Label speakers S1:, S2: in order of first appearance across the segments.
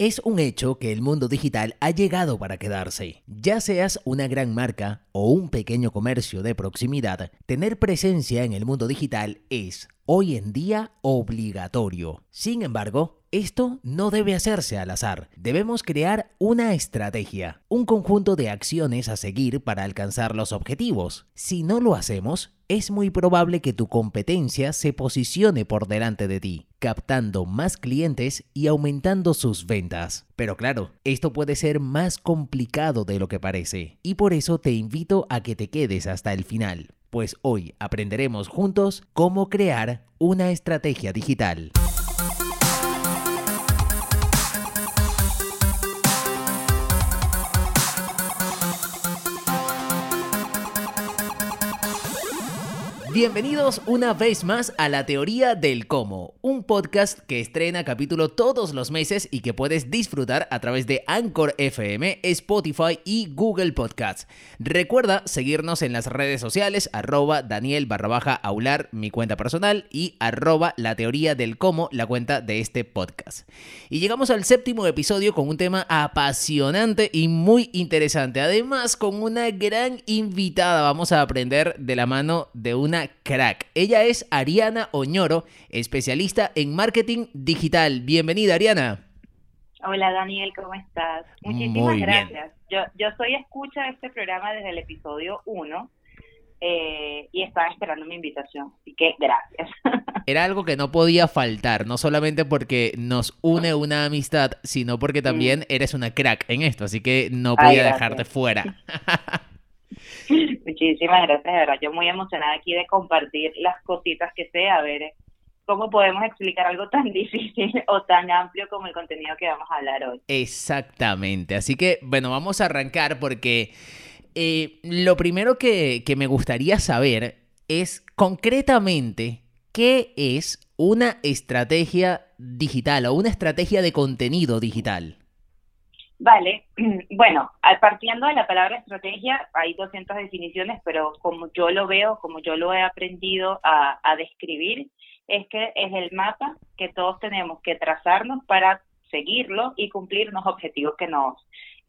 S1: Es un hecho que el mundo digital ha llegado para quedarse. Ya seas una gran marca o un pequeño comercio de proximidad, tener presencia en el mundo digital es hoy en día obligatorio. Sin embargo, esto no debe hacerse al azar. Debemos crear una estrategia, un conjunto de acciones a seguir para alcanzar los objetivos. Si no lo hacemos, es muy probable que tu competencia se posicione por delante de ti, captando más clientes y aumentando sus ventas. Pero claro, esto puede ser más complicado de lo que parece, y por eso te invito a que te quedes hasta el final pues hoy aprenderemos juntos cómo crear una estrategia digital. Bienvenidos una vez más a La Teoría del Cómo, un podcast que estrena capítulo todos los meses y que puedes disfrutar a través de Anchor FM, Spotify y Google Podcasts. Recuerda seguirnos en las redes sociales, arroba Daniel barra baja aular, mi cuenta personal, y arroba La Teoría del Cómo, la cuenta de este podcast. Y llegamos al séptimo episodio con un tema apasionante y muy interesante. Además, con una gran invitada. Vamos a aprender de la mano de una crack. Ella es Ariana Oñoro, especialista en marketing digital. Bienvenida, Ariana.
S2: Hola Daniel, ¿cómo estás? Muchísimas gracias. Yo, yo soy escucha de este programa desde el episodio 1 eh, y estaba esperando mi invitación, así que gracias.
S1: Era algo que no podía faltar, no solamente porque nos une una amistad, sino porque también eres una crack en esto, así que no podía dejarte fuera.
S2: Muchísimas gracias, de verdad. Yo muy emocionada aquí de compartir las cositas que sé, a ver cómo podemos explicar algo tan difícil o tan amplio como el contenido que vamos a hablar hoy.
S1: Exactamente. Así que, bueno, vamos a arrancar porque eh, lo primero que, que me gustaría saber es concretamente qué es una estrategia digital o una estrategia de contenido digital.
S2: Vale, bueno, partiendo de la palabra estrategia, hay 200 definiciones, pero como yo lo veo, como yo lo he aprendido a, describir, es que es el mapa que todos tenemos que trazarnos para seguirlo y cumplir los objetivos que nos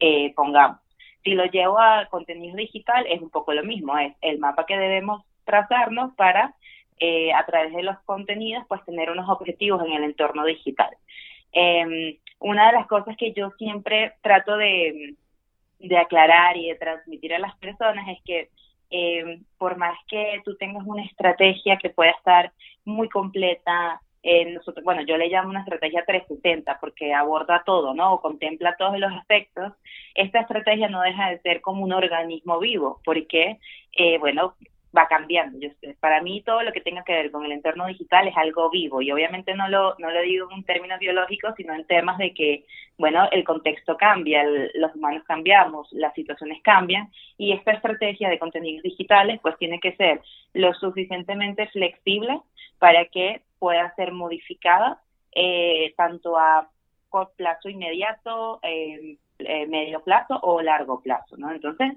S2: eh, pongamos. Si lo llevo a contenido digital, es un poco lo mismo, es el mapa que debemos trazarnos para, eh, a través de los contenidos, pues tener unos objetivos en el entorno digital. Eh, una de las cosas que yo siempre trato de, aclarar y de transmitir a las personas es que eh, por más que tú tengas una estrategia que pueda estar muy completa, eh, nosotros, bueno, yo le llamo una estrategia 360 porque aborda todo, ¿no? O contempla todos los aspectos. Esta estrategia no deja de ser como un organismo vivo porque, eh, bueno, va cambiando. Yo, para mí todo lo que tenga que ver con el entorno digital es algo vivo y obviamente no lo, no lo digo en términos biológicos, sino en temas de que, bueno, el contexto cambia, los humanos cambiamos, las situaciones cambian y esta estrategia de contenidos digitales pues tiene que ser lo suficientemente flexible para que pueda ser modificada eh, tanto a plazo inmediato, eh, eh, medio plazo o largo plazo, ¿no? Entonces,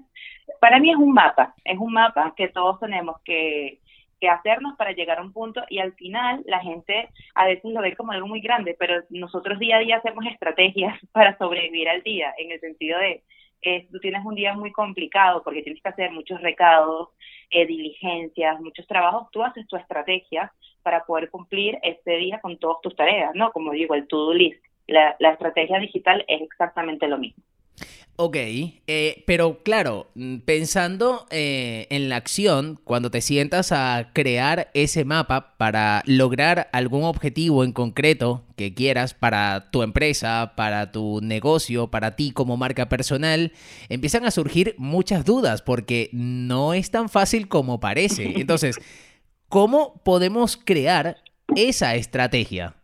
S2: para mí es un mapa, es un mapa que todos tenemos que, que hacernos para llegar a un punto y al final la gente a veces lo ve como algo muy grande, pero nosotros día a día hacemos estrategias para sobrevivir al día, en el sentido de eh, tú tienes un día muy complicado porque tienes que hacer muchos recados, eh, diligencias, muchos trabajos, tú haces tu estrategia para poder cumplir ese día con todas tus tareas, ¿no? Como digo, el to-do list la, estrategia digital es exactamente lo mismo.
S1: Ok, eh, pero claro, mm, pensando eh, en la acción, cuando te sientas a crear ese mapa para lograr algún objetivo en concreto que quieras para tu empresa, para tu negocio, para ti como marca personal, empiezan a surgir muchas dudas porque no es tan fácil como parece. Entonces, ¿cómo podemos crear esa estrategia?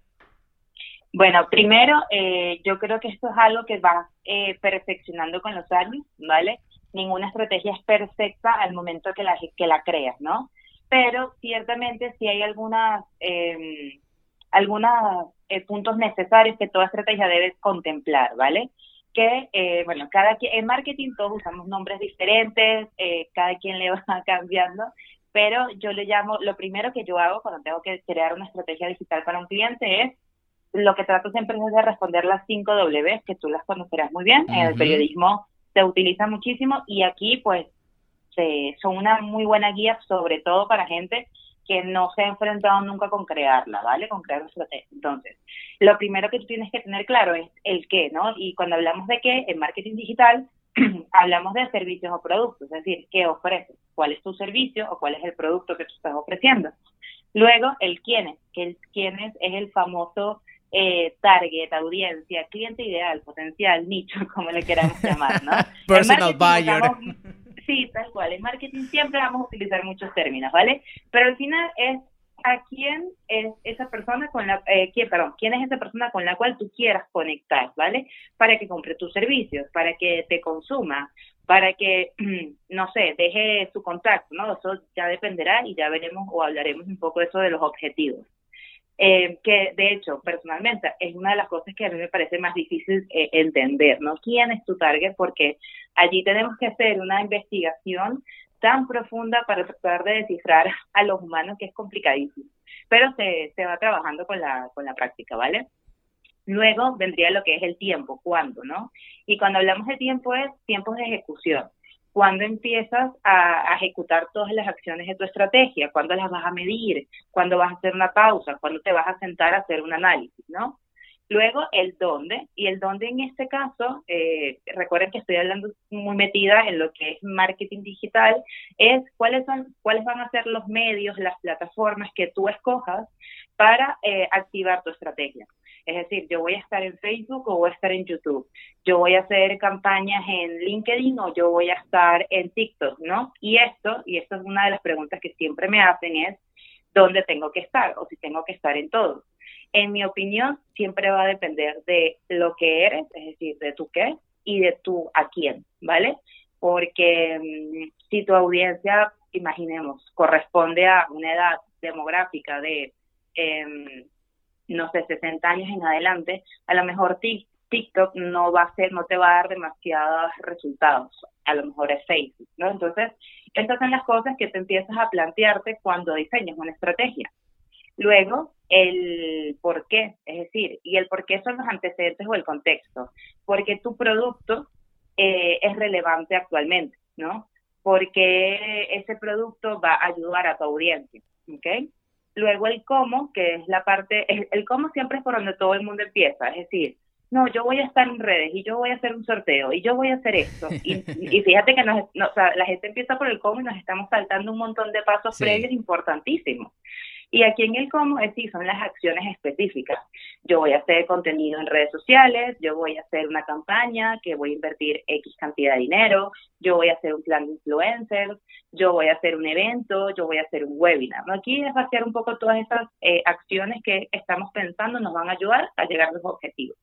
S2: Bueno, primero, eh, yo creo que esto es algo que va eh, perfeccionando con los años, ¿vale? Ninguna estrategia es perfecta al momento que la, que la creas, ¿no? Pero ciertamente sí hay algunas, eh, algunos eh, puntos necesarios que toda estrategia debe contemplar, ¿vale? Que, eh, bueno, cada quien, en marketing todos usamos nombres diferentes, cada quien le va cambiando, pero yo le llamo, lo primero que yo hago cuando tengo que crear una estrategia digital para un cliente es lo que trato siempre es de responder las cinco W, que tú las conocerás muy bien. En el periodismo se utiliza muchísimo y aquí pues se, son una muy buena guía, sobre todo para gente que no se ha enfrentado nunca con crearla, ¿vale? Con crear estrategia. Entonces, lo primero que tú tienes que tener claro es el qué, ¿no? Y cuando hablamos de qué, en marketing digital, hablamos de servicios o productos, es decir, qué ofreces, cuál es tu servicio o cuál es el producto que tú estás ofreciendo. Luego, el quiénes, que el quiénes es el famoso eh, target, audiencia, cliente ideal, potencial, nicho, como le queramos llamar, ¿no?
S1: Personal buyer.
S2: sí, tal cual. En marketing siempre vamos a utilizar muchos términos, ¿vale? Pero al final es a quién es esa persona con la, eh, quién, perdón, quién es esa persona con la cual tú quieras conectar, ¿vale? Para que compre tus servicios, para que te consuma, para que, no sé, deje su contacto, ¿no? Eso ya dependerá y ya veremos o hablaremos un poco de eso de los objetivos. Eh, que de hecho, personalmente, es una de las cosas que a mí me parece más difícil eh, entender, ¿no? ¿Quién es tu target? Porque allí tenemos que hacer una investigación tan profunda para tratar de descifrar a los humanos que es complicadísimo. Pero se, se va trabajando con la, con la práctica, ¿vale? Luego vendría lo que es el tiempo, cuándo, ¿no? Y cuando hablamos de tiempo es tiempos de ejecución. ¿Cuándo empiezas a, ejecutar todas las acciones de tu estrategia? ¿Cuándo las vas a medir? ¿Cuándo vas a hacer una pausa? ¿Cuándo te vas a sentar a hacer un análisis, no? Luego, el dónde. Y el dónde en este caso, eh, recuerden que estoy hablando muy metida en lo que es marketing digital, es cuáles, son, cuáles van a ser los medios, las plataformas que tú escojas para eh, activar tu estrategia. Es decir, yo voy a estar en Facebook o voy a estar en YouTube. Yo voy a hacer campañas en LinkedIn o yo voy a estar en TikTok, ¿no? Y esto, y esto es una de las preguntas que siempre me hacen es, ¿dónde tengo que estar? O si tengo que estar en todo. En mi opinión, siempre va a depender de lo que eres, es decir, de tu qué y de tu a quién, ¿vale? Porque mm, si tu audiencia, imaginemos, corresponde a una edad demográfica de eh, no sé, 60 años en adelante, a lo mejor TikTok no va a ser, no te va a dar demasiados resultados, a lo mejor es Facebook, ¿no? Entonces, estas son las cosas que te empiezas a plantearte cuando diseñas una estrategia. Luego, el por qué, es decir, y el por qué son los antecedentes o el contexto, porque tu producto eh, es relevante actualmente, ¿no? Porque ese producto va a ayudar a tu audiencia, ¿ok? Luego el cómo, que es la parte, el, cómo siempre es por donde todo el mundo empieza, es decir, no, yo voy a estar en redes y yo voy a hacer un sorteo y yo voy a hacer esto. Y, y fíjate que nos, o sea, la gente empieza por el cómo y nos estamos saltando un montón de pasos previos importantísimos. Y aquí en el cómo es sí, son las acciones específicas. Yo voy a hacer contenido en redes sociales, yo voy a hacer una campaña que voy a invertir X cantidad de dinero, yo voy a hacer un plan de influencers, yo voy a hacer un evento, yo voy a hacer un webinar. Aquí es vaciar un poco todas esas eh, acciones que estamos pensando nos van a ayudar a llegar a los objetivos.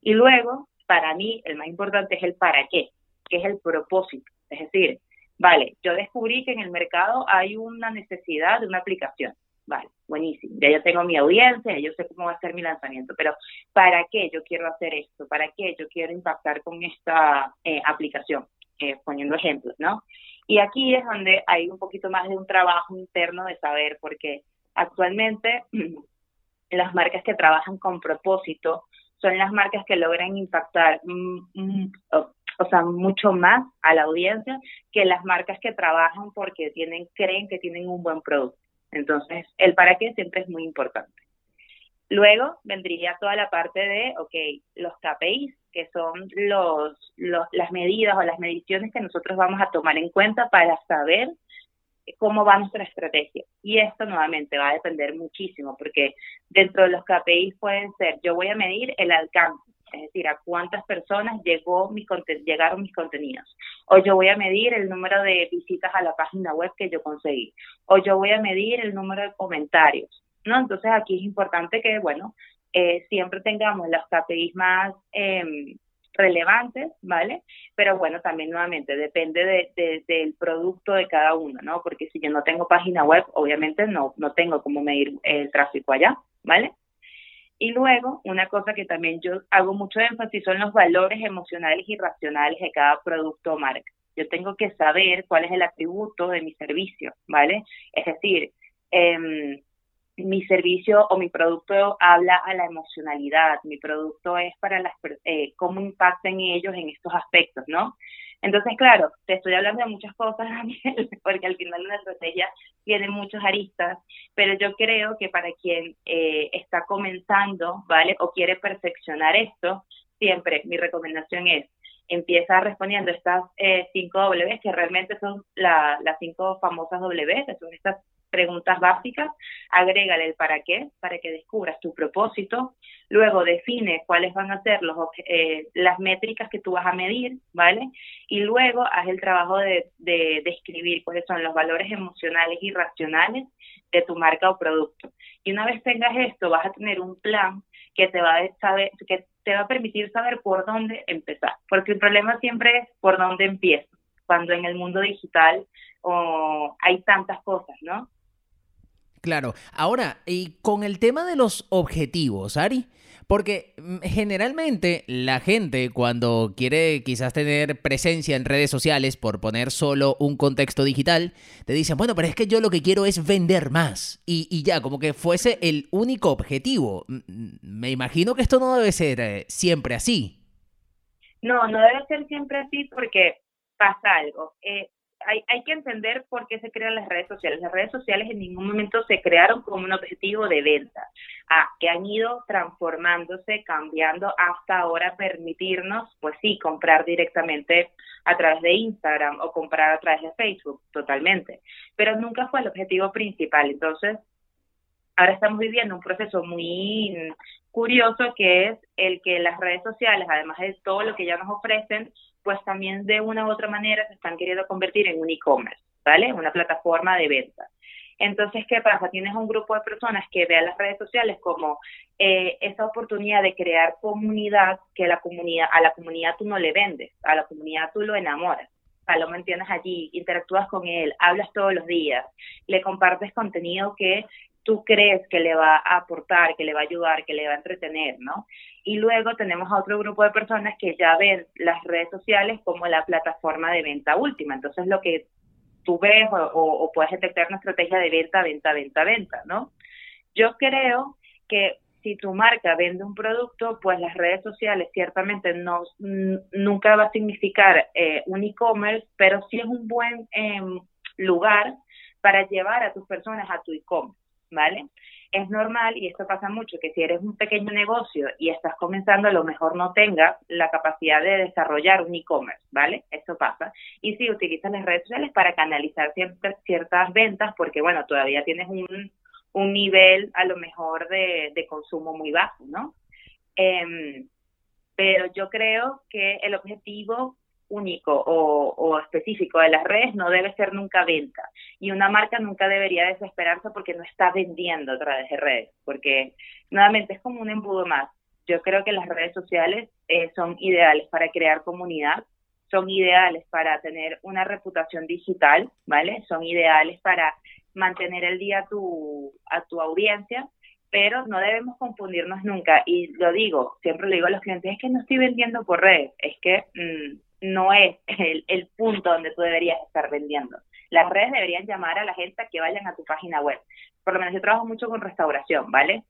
S2: Y luego, para mí, el más importante es el para qué, que es el propósito. Es decir, vale, yo descubrí que en el mercado hay una necesidad de una aplicación Vale, buenísimo. Ya yo tengo mi audiencia, yo sé cómo va a ser mi lanzamiento, pero ¿para qué yo quiero hacer esto? ¿Para qué yo quiero impactar con esta eh, aplicación? Eh, poniendo ejemplos, ¿no? Y aquí es donde hay un poquito más de un trabajo interno de saber, porque actualmente las marcas que trabajan con propósito son las marcas que logran impactar o sea, mucho más a la audiencia que las marcas que trabajan porque tienen, creen que tienen un buen producto. Entonces, el para qué siempre es muy importante. Luego vendría toda la parte de, ok, los KPIs, que son los, las medidas o las mediciones que nosotros vamos a tomar en cuenta para saber cómo va nuestra estrategia. Y esto nuevamente va a depender muchísimo, porque dentro de los KPIs pueden ser, yo voy a medir el alcance, es decir, a cuántas personas llegó mi llegaron mis contenidos. O yo voy a medir el número de visitas a la página web que yo conseguí. O yo voy a medir el número de comentarios. ¿no? Entonces aquí es importante que, bueno, eh, siempre tengamos los KPIs más em, relevantes, ¿vale? Pero bueno, también nuevamente depende de, del producto de cada uno, ¿no? Porque si yo no tengo página web, obviamente no, no tengo cómo medir el tráfico allá, ¿vale? Y luego, una cosa que también yo hago mucho énfasis son los valores emocionales y racionales de cada producto o marca. Yo tengo que saber cuál es el atributo de mi servicio, ¿vale? Es decir, em, mi servicio o mi producto habla a la emocionalidad, mi producto es para las eh, cómo impactan ellos en estos aspectos, ¿no? Entonces, claro, te estoy hablando de muchas cosas, Daniel, porque al final una estrategia tiene muchos aristas, pero yo creo que para quien eh, está comenzando, ¿vale? O quiere perfeccionar esto, siempre mi recomendación es empieza respondiendo estas eh, cinco W, que realmente son las cinco famosas W, que son estas preguntas básicas, agrégale el para qué, para que descubras tu propósito, luego define cuáles van a ser los, eh, las métricas que tú vas a medir, ¿vale? Y luego haz el trabajo de, de describir cuáles son los valores emocionales y racionales de tu marca o producto. Y una vez tengas esto, vas a tener un plan que te va a saber, que te va a permitir saber por dónde empezar, porque el problema siempre es por dónde empiezo, cuando en el mundo digital oh, hay tantas cosas, ¿no?
S1: Claro. Ahora, y con el tema de los objetivos, Ari, porque mm, generalmente la gente cuando quiere quizás tener presencia en redes sociales por poner solo un contexto digital, te dicen, bueno, pero es que yo lo que quiero es vender más. Y, y ya, como que fuese el único objetivo. Me imagino que esto no debe ser eh, siempre así.
S2: No, no debe ser siempre así porque pasa algo. Eh, hay, hay que entender por qué se crean las redes sociales. Las redes sociales en ningún momento se crearon como un objetivo de venta, ah, que han ido transformándose, cambiando hasta ahora permitirnos, pues sí, comprar directamente a través de Instagram o comprar a través de Facebook, totalmente. Pero nunca fue el objetivo principal. Entonces, ahora estamos viviendo un proceso muy curioso que es el que las redes sociales, además de todo lo que ya nos ofrecen, pues también de una u otra manera se están queriendo convertir en un e-commerce, ¿vale? Una plataforma de venta. Entonces, ¿qué pasa? Tienes un grupo de personas que vean las redes sociales como eh, esa oportunidad de crear comunidad que la comunidad, a la comunidad tú no le vendes, a la comunidad tú lo enamoras. O sea, lo mantienes allí, interactúas con él, hablas todos los días, le compartes contenido que tú crees que le va a aportar, que le va a ayudar, que le va a entretener, ¿no? Y luego tenemos a otro grupo de personas que ya ven las redes sociales como la plataforma de venta última. Entonces, lo que tú ves o, puedes detectar una estrategia de venta, venta, venta, venta, ¿no? Yo creo que si tu marca vende un producto, pues las redes sociales ciertamente no, nunca va a significar eh, un e-commerce, pero sí es un buen em, lugar para llevar a tus personas a tu e-commerce. ¿Vale? Es normal, y esto pasa mucho, que si eres un pequeño negocio y estás comenzando, a lo mejor no tengas la capacidad de desarrollar un e-commerce, ¿vale? Esto pasa. Y si utilizas las redes sociales para canalizar ciertas, ciertas ventas, porque, bueno, todavía tienes un, un nivel a lo mejor de, de consumo muy bajo, ¿no? Em, pero yo creo que el objetivo único o, específico de las redes no debe ser nunca venta. Y una marca nunca debería desesperarse porque no está vendiendo a través de redes, porque nuevamente es como un embudo más. Yo creo que las redes sociales eh, son ideales para crear comunidad, son ideales para tener una reputación digital, ¿vale? Son ideales para mantener el día a tu, a tu audiencia, pero no debemos confundirnos nunca. Y lo digo, siempre le digo a los clientes, es que no estoy vendiendo por redes, es que mm, no es el, punto donde tú deberías estar vendiendo. Las redes deberían llamar a la gente a que vayan a tu página web. Por lo menos yo trabajo mucho con restauración, ¿vale?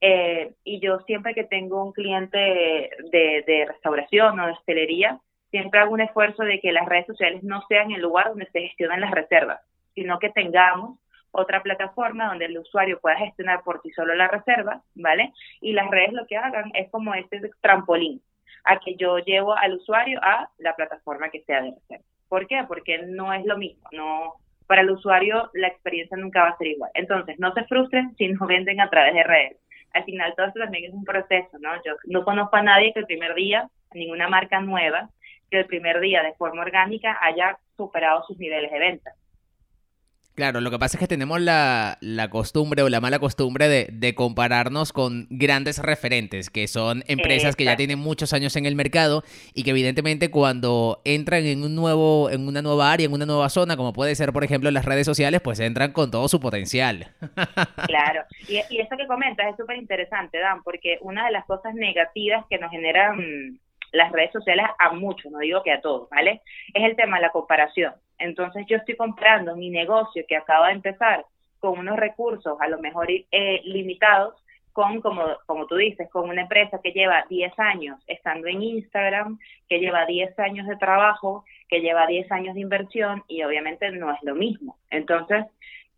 S2: Eh, y yo siempre que tengo un cliente de, de restauración o de hostelería, siempre hago un esfuerzo de que las redes sociales no sean el lugar donde se gestionan las reservas, sino que tengamos otra plataforma donde el usuario pueda gestionar por sí solo la reserva, ¿vale? Y las redes lo que hagan es como este trampolín a que yo llevo al usuario a la plataforma que sea de reserva. ¿Por qué? Porque no es lo mismo, no para el usuario la experiencia nunca va a ser igual. Entonces, no se frustren si no venden a través de redes. Al final todo esto también es un proceso, ¿no? Yo no conozco a nadie que el primer día, ninguna marca nueva, que el primer día de forma orgánica haya superado sus niveles de venta.
S1: Claro, lo que pasa es que tenemos la, costumbre o la mala costumbre de, compararnos con grandes referentes, que son empresas que ya tienen muchos años en el mercado y que evidentemente cuando entran en un nuevo, en una nueva área, en una nueva zona, como puede ser por ejemplo las redes sociales, pues entran con todo su potencial.
S2: Claro, y, y eso que comentas es súper interesante, Dan, porque una de las cosas negativas que nos generan las redes sociales a muchos, no digo que a todos, ¿vale? Es el tema de la comparación. Entonces yo estoy comprando mi negocio que acaba de empezar con unos recursos a lo mejor eh, limitados, con, como, como tú dices, con una empresa que lleva 10 años estando en Instagram, que lleva 10 años de trabajo, que lleva 10 años de inversión y obviamente no es lo mismo. Entonces,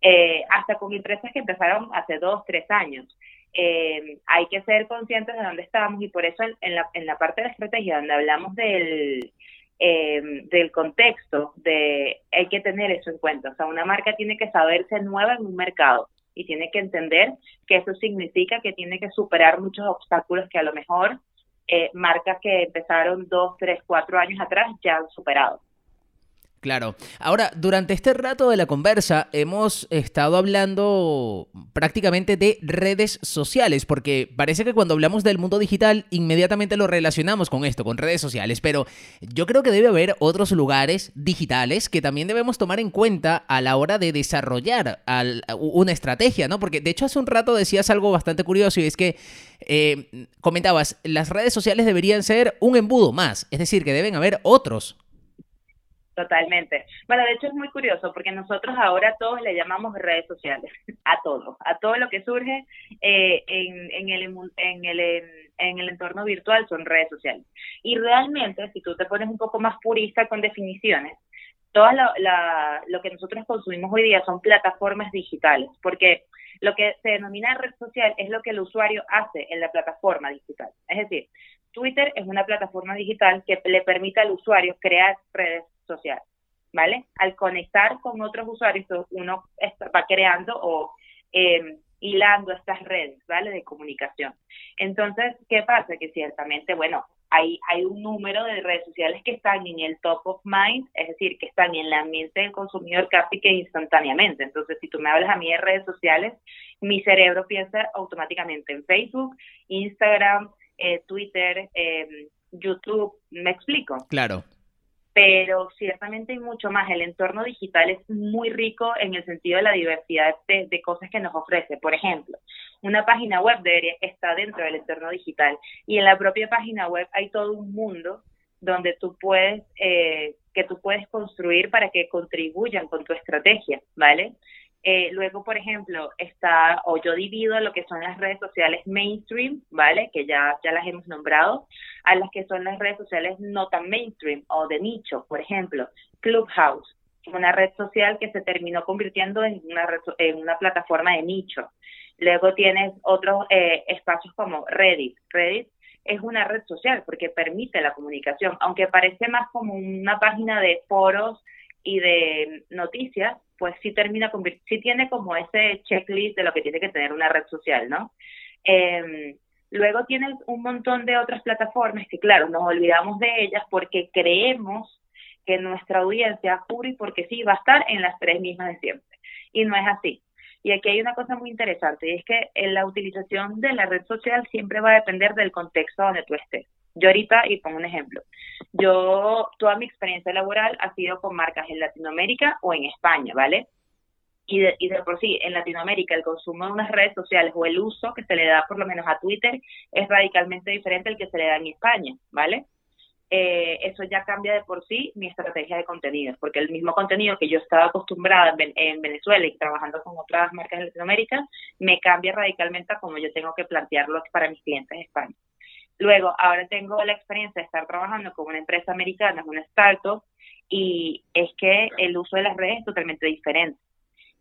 S2: eh, hasta con empresas que empezaron hace 2, 3 años. Eh, hay que ser conscientes de dónde estamos y por eso en, la, en la parte de la estrategia donde hablamos del, eh, del contexto, de hay que tener eso en cuenta. O sea, una marca tiene que saberse nueva en un mercado y tiene que entender que eso significa que tiene que superar muchos obstáculos que a lo mejor eh, marcas que empezaron dos, tres, cuatro años atrás ya han superado.
S1: Claro. Ahora, durante este rato de la conversa hemos estado hablando prácticamente de redes sociales, porque parece que cuando hablamos del mundo digital inmediatamente lo relacionamos con esto, con redes sociales, pero yo creo que debe haber otros lugares digitales que también debemos tomar en cuenta a la hora de desarrollar una estrategia, ¿no? Porque de hecho hace un rato decías algo bastante curioso y es que eh, comentabas, las redes sociales deberían ser un embudo más, es decir, que deben haber otros
S2: Totalmente. Bueno, de hecho es muy curioso porque nosotros ahora todos le llamamos redes sociales, a todo, a todo lo que surge eh, en, en, el, en, el, en el entorno virtual son redes sociales. Y realmente, si tú te pones un poco más purista con definiciones, todo la, lo que nosotros consumimos hoy día son plataformas digitales, porque lo que se denomina red social es lo que el usuario hace en la plataforma digital. Es decir, Twitter es una plataforma digital que le permite al usuario crear redes social, ¿vale? Al conectar con otros usuarios, uno va creando o em, hilando estas redes, ¿vale? De comunicación. Entonces, ¿qué pasa? Que ciertamente, bueno, hay, hay un número de redes sociales que están en el top of mind, es decir, que están en la mente del consumidor casi que instantáneamente. Entonces, si tú me hablas a mí de redes sociales, mi cerebro piensa automáticamente en Facebook, Instagram, eh, Twitter, eh, YouTube. ¿Me explico?
S1: Claro
S2: pero ciertamente hay mucho más. El entorno digital es muy rico en el sentido de la diversidad de, cosas que nos ofrece. Por ejemplo, una página web debería estar dentro del entorno digital y en la propia página web hay todo un mundo donde tú puedes eh, que tú puedes construir para que contribuyan con tu estrategia, ¿vale? Eh, luego, por ejemplo, está, o yo divido lo que son las redes sociales mainstream, ¿vale? Que ya, ya las hemos nombrado, a las que son las redes sociales no tan mainstream o de nicho, por ejemplo, Clubhouse, una red social que se terminó convirtiendo en una, en una plataforma de nicho. Luego tienes otros eh, espacios como Reddit. Reddit es una red social porque permite la comunicación, aunque parece más como una página de foros y de noticias, pues sí termina, sí tiene como ese checklist de lo que tiene que tener una red social, ¿no? Eh, luego tienes un montón de otras plataformas que, claro, nos olvidamos de ellas porque creemos que nuestra audiencia, y porque sí, va a estar en las tres mismas de siempre. Y no es así. Y aquí hay una cosa muy interesante, y es que la utilización de la red social siempre va a depender del contexto donde tú estés. Yo ahorita, y pongo un ejemplo, yo, toda mi experiencia laboral ha sido con marcas en Latinoamérica o en España, ¿vale? Y de, y de por sí, en Latinoamérica, el consumo de unas redes sociales o el uso que se le da por lo menos a Twitter es radicalmente diferente al que se le da en España, ¿vale? Eh, eso ya cambia de por sí mi estrategia de contenidos, porque el mismo contenido que yo estaba acostumbrada en, Venezuela y trabajando con otras marcas en Latinoamérica, me cambia radicalmente a cómo yo tengo que plantearlo para mis clientes en España. Luego, ahora tengo la experiencia de estar trabajando con una empresa americana, una startup, y es que el uso de las redes es totalmente diferente.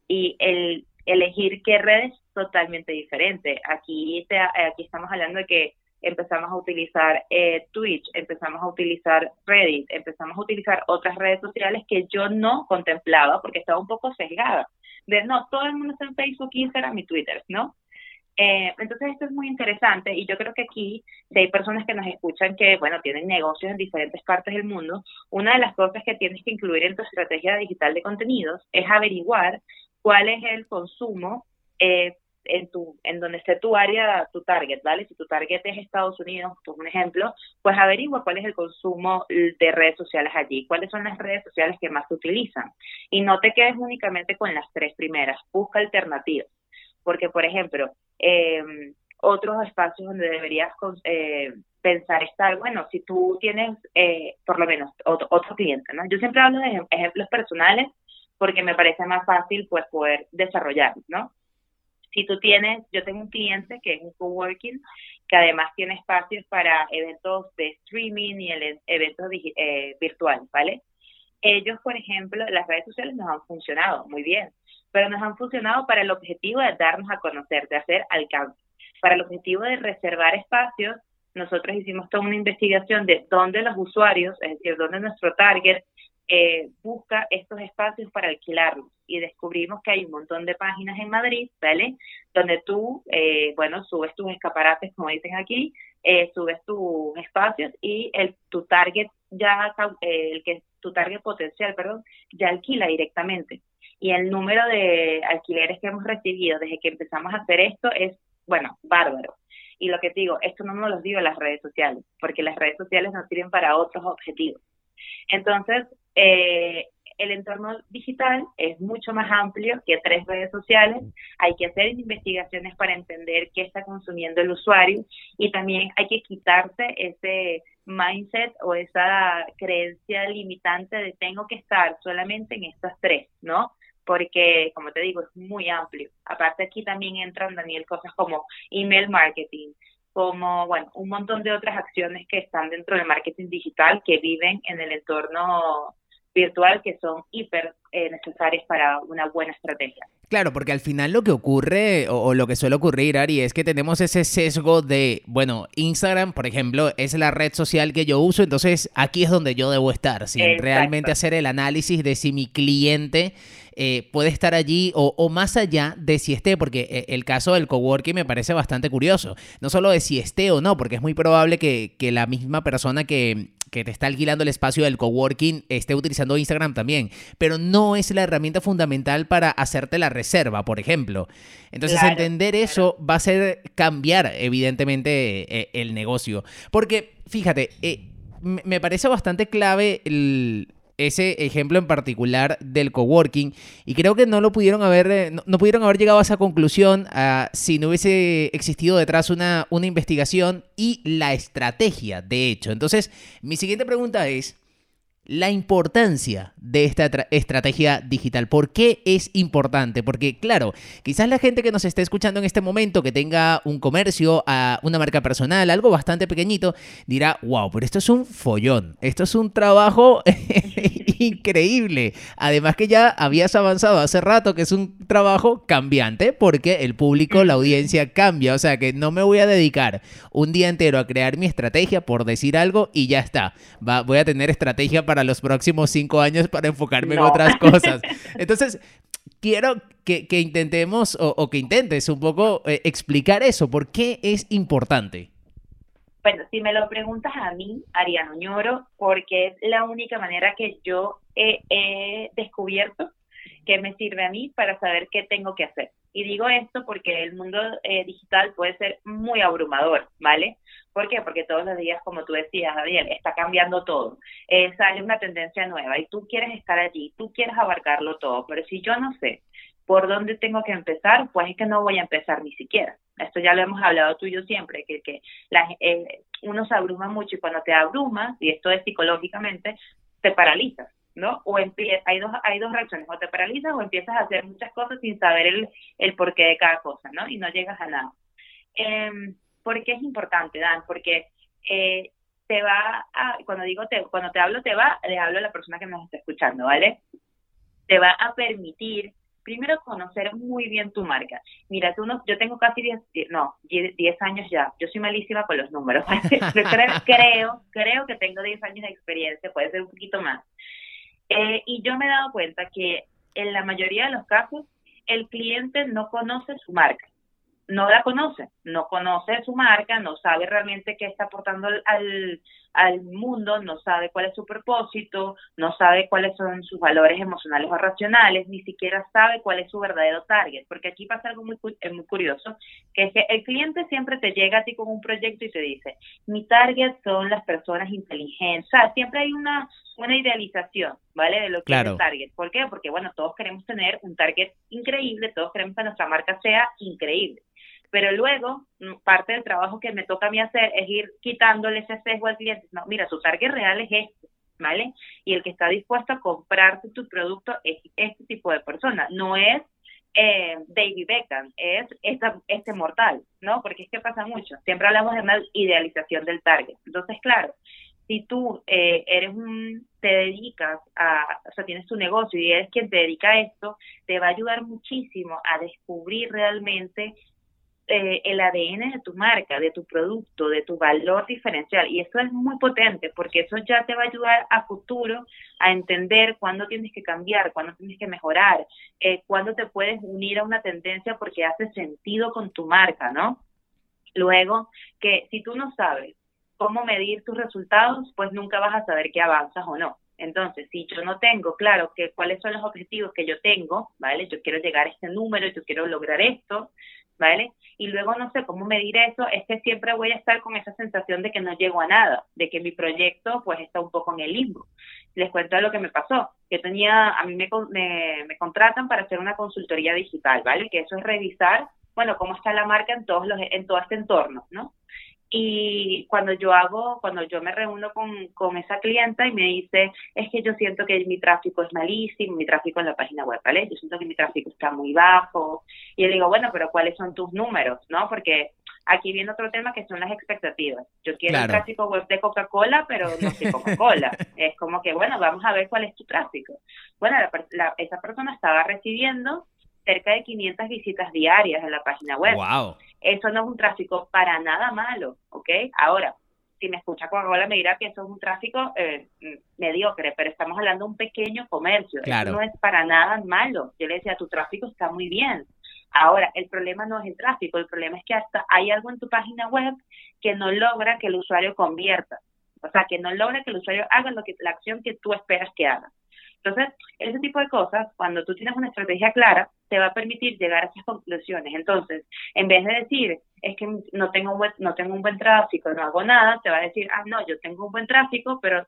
S2: Y el elegir qué redes totalmente diferente. Aquí, te, aquí estamos hablando de que empezamos a utilizar eh, Twitch, empezamos a utilizar Reddit, empezamos a utilizar otras redes sociales que yo no contemplaba porque estaba un poco sesgada. De no, todo el mundo está en Facebook, Instagram y Twitter, ¿no? Eh, entonces esto es muy interesante y yo creo que aquí, si hay personas que nos escuchan que, bueno, tienen negocios en diferentes partes del mundo, una de las cosas que tienes que incluir en tu estrategia digital de contenidos es averiguar cuál es el consumo eh, en tu en donde esté tu área, tu target, ¿vale? Si tu target es Estados Unidos, por un ejemplo, pues averigua cuál es el consumo de redes sociales allí, cuáles son las redes sociales que más se utilizan. Y no te quedes únicamente con las tres primeras, busca alternativas. Porque, por ejemplo, eh, otros espacios donde deberías eh, pensar estar, bueno, si tú tienes, eh, por lo menos, otro, otro cliente, ¿no? Yo siempre hablo de ejemplos personales porque me parece más fácil pues poder desarrollar, ¿no? Si tú tienes, yo tengo un cliente que es un coworking, que además tiene espacios para eventos de streaming y eventos eh, virtuales, ¿vale? Ellos, por ejemplo, las redes sociales nos han funcionado muy bien, pero nos han funcionado para el objetivo de darnos a conocer, de hacer alcance. Para el objetivo de reservar espacios, nosotros hicimos toda una investigación de dónde los usuarios, es decir, dónde nuestro target eh, busca estos espacios para alquilarlos y descubrimos que hay un montón de páginas en Madrid, ¿vale? Donde tú, eh, bueno, subes tus escaparates, como dicen aquí, eh, subes tus espacios y el tu target ya, el que tu target potencial, perdón, ya alquila directamente. Y el número de alquileres que hemos recibido desde que empezamos a hacer esto es, bueno, bárbaro. Y lo que digo, esto no nos lo digo las redes sociales, porque las redes sociales nos sirven para otros objetivos. Entonces, eh, el entorno digital es mucho más amplio que tres redes sociales. Hay que hacer investigaciones para entender qué está consumiendo el usuario y también hay que quitarse ese mindset o esa creencia limitante de tengo que estar solamente en estas tres, ¿no? Porque, como te digo, es muy amplio. Aparte aquí también entran, Daniel, cosas como email marketing, como, bueno, un montón de otras acciones que están dentro del marketing digital que viven en el entorno virtual que son hiper eh, necesarias para una buena estrategia.
S1: Claro, porque al final lo que ocurre o, lo que suele ocurrir, Ari, es que tenemos ese sesgo de, bueno, Instagram, por ejemplo, es la red social que yo uso, entonces aquí es donde yo debo estar, sin realmente hacer el análisis de si mi cliente eh, puede estar allí o, más allá de si esté, porque eh, el caso del coworking me parece bastante curioso, no solo de si esté o no, porque es muy probable que, que la misma persona que que te está alquilando el espacio del coworking esté utilizando Instagram también, pero no es la herramienta fundamental para hacerte la reserva, por ejemplo. Entonces, entender eso va a ser cambiar, evidentemente, eh, el negocio. Porque, fíjate, eh, me parece bastante clave el ese ejemplo en particular del coworking. Y creo que no lo pudieron haber eh, no, pudieron haber llegado a esa conclusión ah, si no hubiese existido detrás una, una investigación y la estrategia de hecho. Entonces mi siguiente pregunta es la importancia de esta estrategia digital. ¿Por qué es importante? Porque, claro, quizás la gente que nos esté escuchando en este momento, que tenga un comercio, una marca personal, algo bastante pequeñito, dirá, wow, pero esto es un follón, esto es un trabajo increíble. Además que ya habías avanzado hace rato que es un trabajo cambiante porque el público, la audiencia cambia. O sea que no me voy a dedicar un día entero a crear mi estrategia por decir algo y ya está. Va, voy a tener estrategia para los próximos cinco años para enfocarme en otras cosas. Entonces, quiero que, intentemos o, que intentes un poco eh, explicar eso. ¿Por qué es importante?
S2: Bueno, si me lo preguntas a mí, Ariano Ñoro, porque es la única manera que yo he, descubierto que me sirve a mí para saber qué tengo que hacer. Y digo esto porque el mundo eh, digital puede ser muy abrumador, ¿vale? ¿Por qué? Porque todos los días, como tú decías, Gabriel, está cambiando todo. Eh, sale una tendencia nueva y tú quieres estar allí, tú quieres abarcarlo todo, pero si yo no sé por dónde tengo que empezar, pues es que no voy a empezar ni siquiera. Esto ya lo hemos hablado tú y yo siempre, que, que la, eh, uno se abruma mucho y cuando te abrumas, y esto es psicológicamente, te paralizas, ¿no? O hay dos, hay dos reacciones, o te paralizas o empiezas a hacer muchas cosas sin saber el, el porqué de cada cosa, ¿no? Y no llegas a nada. Eh, ¿Por qué es importante, Dan? Porque eh, te va a, cuando digo te, cuando te hablo te va, le hablo a la persona que nos está escuchando, ¿vale? Te va a permitir primero conocer muy bien tu marca. Mira, tú no, yo tengo casi 10, no, 10 años ya. Yo soy malísima con los números. creo, creo, que tengo 10 años de experiencia, puede ser un poquito más. Eh, y yo me he dado cuenta que en la mayoría de los casos el cliente no conoce su marca no la conoce, no conoce su marca, no sabe realmente qué está aportando al, al, mundo, no sabe cuál es su propósito, no sabe cuáles son sus valores emocionales o racionales, ni siquiera sabe cuál es su verdadero target, porque aquí pasa algo muy, eh, muy curioso, que es que el cliente siempre te llega a ti con un proyecto y te dice, mi target son las personas inteligentes, o sea, siempre hay una, una idealización, ¿vale? De lo que es el target. ¿Por qué? Porque, bueno, todos queremos tener un target increíble, todos queremos que nuestra marca sea increíble pero luego mm, parte del trabajo que me toca a mí hacer es ir quitándole ese sesgo al cliente. No, mira, su target real es este, ¿vale? Y el que está dispuesto a comprarte tu producto es este tipo de persona, no es eh, David Beckham, es esta, este mortal, ¿no? Porque es que pasa mucho, siempre hablamos de una idealización del target. Entonces, claro, si tú eh, eres un, te dedicas a, o sea, tienes tu negocio y eres quien te dedica a esto, te va a ayudar muchísimo a descubrir realmente eh, el ADN de tu marca, de tu producto, de tu valor diferencial. Y eso es muy potente porque eso ya te va a ayudar a futuro a entender cuándo tienes que cambiar, cuándo tienes que mejorar, eh, cuándo te puedes unir a una tendencia porque hace sentido con tu marca, ¿no? Luego, que si tú no sabes cómo medir tus resultados, pues nunca vas a saber qué avanzas o no. Entonces, si yo no tengo claro que cuáles son los objetivos que yo tengo, ¿vale? Yo quiero llegar a este número, yo quiero lograr esto, ¿vale? Y luego no sé cómo medir eso, es que siempre voy a estar con esa sensación de que no llego a nada, de que mi proyecto pues está un poco en el limbo. Les cuento lo que me pasó, que tenía, a mí me, me, me contratan para hacer una consultoría digital, ¿vale? Que eso es revisar, bueno, cómo está la marca en todos los, en todo este entorno, ¿no? Y cuando yo hago, cuando yo me reúno con, con esa clienta y me dice, es que yo siento que mi tráfico es malísimo, mi tráfico en la página web, ¿vale? Yo siento que mi tráfico está muy bajo. Y le digo, bueno, pero ¿cuáles son tus números? ¿No? Porque aquí viene otro tema que son las expectativas. Yo quiero un tráfico web de Coca-Cola, pero no soy Coca-Cola. es como que, bueno, vamos a ver cuál es tu tráfico. Bueno, esa persona estaba recibiendo cerca de 500 visitas diarias en la página web.
S1: Wow.
S2: Eso no es un tráfico para nada malo, ¿ok? Ahora, si me escucha Coca-Cola me dirá que eso es un tráfico eh, mediocre, pero estamos hablando de un pequeño comercio. Eso no es para nada malo. Yo le decía, tu tráfico está muy bien. Ahora, el problema no es el tráfico, el problema es que hasta hay algo en tu página web que no logra que el usuario convierta. O sea, que no logra que el usuario haga lo que, la acción que tú esperas que haga. Entonces, ese tipo de cosas, cuando tú tienes una estrategia clara, te va a permitir llegar a esas conclusiones. Entonces, en vez de decir, es que no tengo, un buen, no tengo un buen tráfico, no hago nada, te va a decir, ah, no, yo tengo un buen tráfico, pero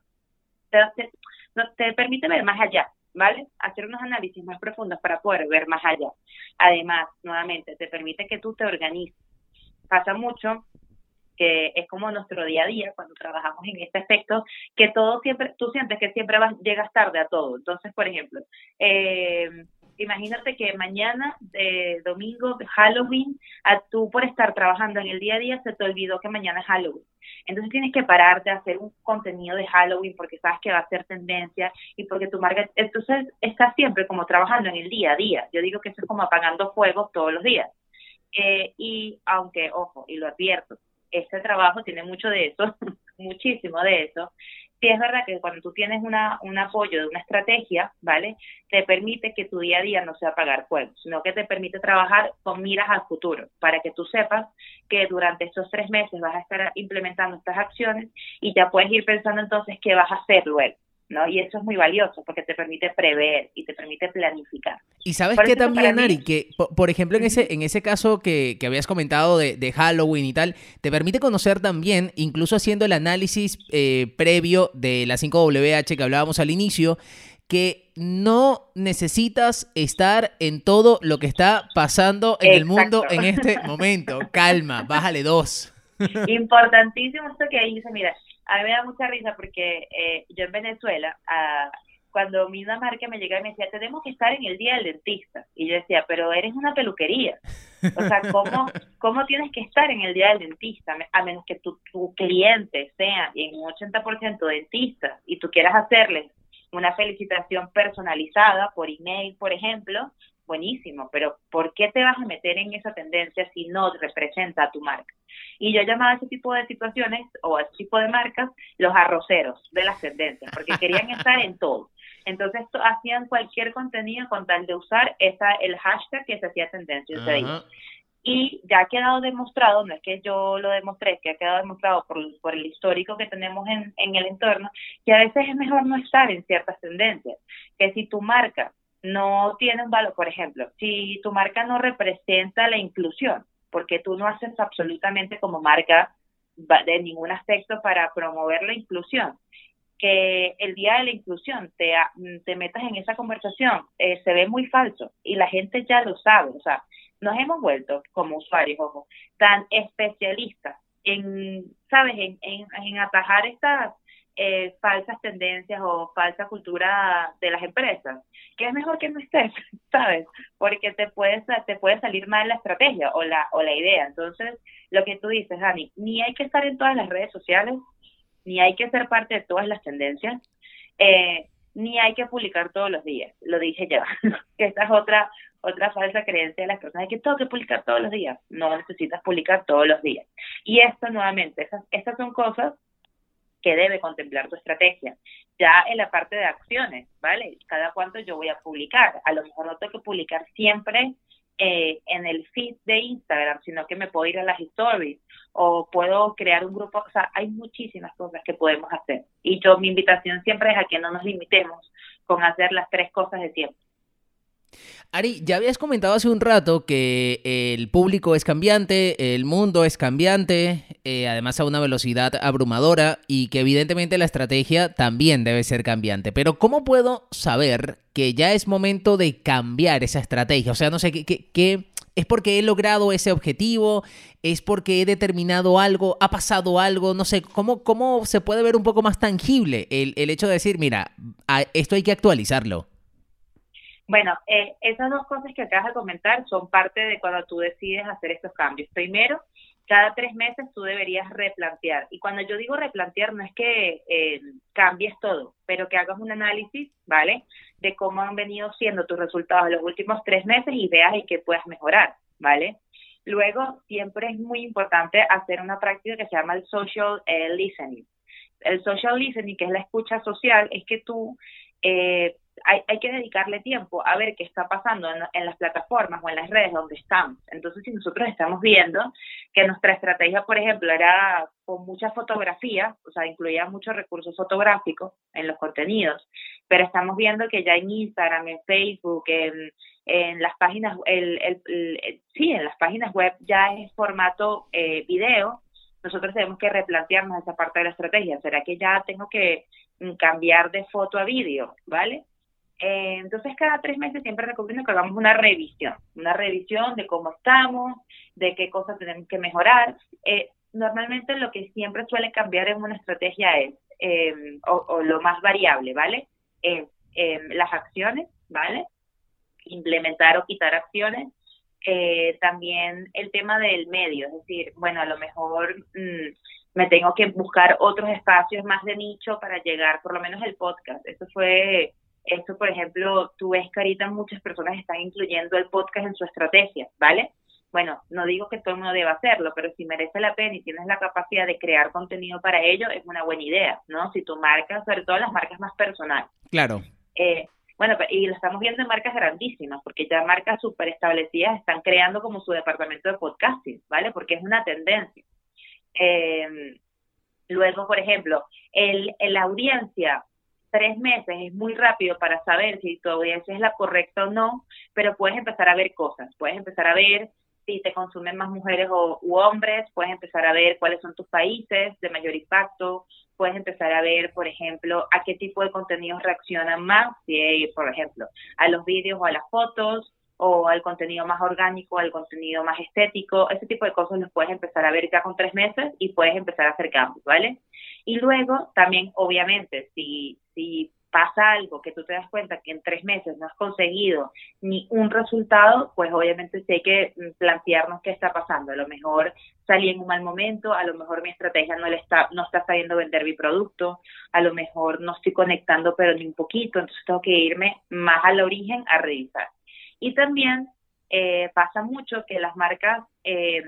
S2: te, no, te permite ver más allá, ¿vale? Hacer unos análisis más profundos para poder ver más allá. Además, nuevamente, te permite que tú te organices. Pasa mucho que es como nuestro día a día cuando trabajamos en este aspecto, que todo siempre, tú sientes que siempre vas, llegas tarde a todo. Entonces, por ejemplo, eh, imagínate que mañana, de domingo, Halloween, a tú por estar trabajando en el día a día se te olvidó que mañana es Halloween. Entonces tienes que pararte a hacer un contenido de Halloween porque sabes que va a ser tendencia y porque tu marca, entonces estás siempre como trabajando en el día a día. Yo digo que eso es como apagando fuegos todos los días. Eh, y aunque, ojo, y lo advierto, este trabajo tiene mucho de eso, muchísimo de eso. Sí es verdad que cuando tú tienes una, un apoyo de una estrategia, ¿vale? Te permite que tu día a día no sea apagar fuego, sino que te permite trabajar con miras al futuro, para que tú sepas que durante estos tres meses vas a estar implementando estas acciones y ya puedes ir pensando entonces qué vas a hacer luego. ¿No? Y eso es muy valioso porque te permite prever y te permite planificar.
S1: Y sabes que también, Ari, que por, ejemplo en ese, en ese caso que, habías comentado de, Halloween y tal, te permite conocer también, incluso haciendo el análisis eh, previo de la 5WH que hablábamos al inicio, que no necesitas estar en todo lo que está pasando en el mundo en este momento. Calma, bájale dos.
S2: Importantísimo esto que dice, mira, a mí me da mucha risa porque eh, yo en Venezuela, cuando mi marca me llegaba y me decía, tenemos que estar en el día del dentista. Y yo decía, pero eres una peluquería. O sea, ¿cómo, cómo tienes que estar en el día del dentista? A menos que tu, tu cliente sea en un 80% dentista y tú quieras hacerles una felicitación personalizada por email, por ejemplo, buenísimo, pero ¿por qué te vas a meter en esa tendencia si no representa a tu marca? Y yo llamaba a ese tipo de situaciones o a ese tipo de marcas los arroceros de las tendencias, porque querían estar en todo. Entonces hacían cualquier contenido con tal de usar esa el hashtag que se hacía tendencia Y ya ha quedado demostrado, no es que yo lo demostré, es que ha quedado demostrado por, por el histórico que tenemos en, en el entorno, que a veces es mejor no estar en ciertas tendencias, que si tu marca no tiene un valor, por ejemplo, si tu marca no representa la inclusión, porque tú no haces absolutamente como marca de ningún aspecto para promover la inclusión, que el día de la inclusión te, te metas en esa conversación eh, se ve muy falso y la gente ya lo sabe, o sea, nos hemos vuelto como usuarios, ojo, tan especialistas en, ¿sabes?, en, en, en atajar estas eh, falsas tendencias o falsa cultura de las empresas, que es mejor que no estés, ¿sabes? Porque te puede, te puede salir mal la estrategia o la, o la idea. Entonces, lo que tú dices, Dani, ni hay que estar en todas las redes sociales, ni hay que ser parte de todas las tendencias, eh, ni hay que publicar todos los días. Lo dije ya, esta es otra, otra falsa creencia de las personas, que tengo que publicar todos los días. No necesitas publicar todos los días. Y esto nuevamente, esas, estas son cosas que debe contemplar tu estrategia. Ya en la parte de acciones, ¿vale? Cada cuánto yo voy a publicar. A lo mejor no tengo que publicar siempre eh, en el feed de Instagram, sino que me puedo ir a las stories o puedo crear un grupo. O sea, hay muchísimas cosas que podemos hacer. Y yo, mi invitación siempre es a que no nos limitemos con hacer las tres cosas de tiempo.
S1: Ari, ya habías comentado hace un rato que el público es cambiante, el mundo es cambiante, eh, además a una velocidad abrumadora y que evidentemente la estrategia también debe ser cambiante. Pero ¿cómo puedo saber que ya es momento de cambiar esa estrategia? O sea, no sé, ¿qué, es porque he logrado ese objetivo? ¿Es porque he determinado algo? ¿Ha pasado algo? No sé, ¿cómo, cómo se puede ver un poco más tangible el, el hecho de decir, mira, esto hay que actualizarlo?
S2: Bueno, eh, esas dos cosas que acabas de comentar son parte de cuando tú decides hacer estos cambios. Primero, cada tres meses tú deberías replantear. Y cuando yo digo replantear, no es que eh, cambies todo, pero que hagas un análisis, ¿vale? De cómo han venido siendo tus resultados los últimos tres meses y veas y qué puedas mejorar, ¿vale? Luego, siempre es muy importante hacer una práctica que se llama el social eh, listening. El social listening, que es la escucha social, es que tú eh, hay, hay, que dedicarle tiempo a ver qué está pasando en, las plataformas o en las redes donde estamos. Entonces, si nosotros estamos viendo que nuestra estrategia, por ejemplo, era con mucha fotografía, o sea, incluía muchos recursos fotográficos en los contenidos, pero estamos viendo que ya en Instagram, en Facebook, en, en las páginas, el, el, sí, en las páginas web ya es formato eh, video, nosotros tenemos que replantearnos esa parte de la estrategia. ¿Será que ya tengo que mm, cambiar de foto a vídeo? ¿Vale? Eh, entonces, cada tres meses siempre recomiendo que hagamos una revisión, una revisión de cómo estamos, de qué cosas tenemos que mejorar. Eh, normalmente lo que siempre suele cambiar en una estrategia es, em, o, lo más variable, ¿vale? Es em, las acciones, ¿vale? Implementar o quitar acciones. Eh, también el tema del medio, es decir, bueno, a lo mejor mm, me tengo que buscar otros espacios más de nicho para llegar, por lo menos el podcast. Eso fue esto, por ejemplo, tú ves que ahorita muchas personas están incluyendo el podcast en su estrategia, ¿vale? Bueno, no digo que todo el mundo deba hacerlo, pero si merece la pena y tienes la capacidad de crear contenido para ello, es una buena idea, ¿no? Si tu marca, sobre todo las marcas más personales.
S1: Claro.
S2: Eh, bueno, y lo estamos viendo en marcas grandísimas, porque ya marcas súper establecidas están creando como su departamento de podcasting, ¿vale? Porque es una tendencia. Eh, luego, por ejemplo, el, la audiencia tres meses es muy rápido para saber si tu audiencia es la correcta o no, pero puedes empezar a ver cosas, puedes empezar a ver si te consumen más mujeres o u hombres, puedes empezar a ver cuáles son tus países de mayor impacto, puedes empezar a ver, por ejemplo, a qué tipo de contenidos reaccionan más, si por ejemplo, a los vídeos o a las fotos, o al contenido más orgánico, al contenido más estético, ese tipo de cosas los puedes empezar a ver ya con tres meses y puedes empezar a hacer cambios, ¿vale? Y luego también, obviamente, si, si pasa algo que tú te das cuenta que en tres meses no has conseguido ni un resultado, pues obviamente sí hay que plantearnos qué está pasando. A lo mejor salí en un mal momento, a lo mejor mi estrategia no le está, no está sabiendo vender mi producto, a lo mejor no estoy conectando pero ni un poquito, entonces tengo que irme más al origen a revisar. Y también eh, pasa mucho que las marcas eh,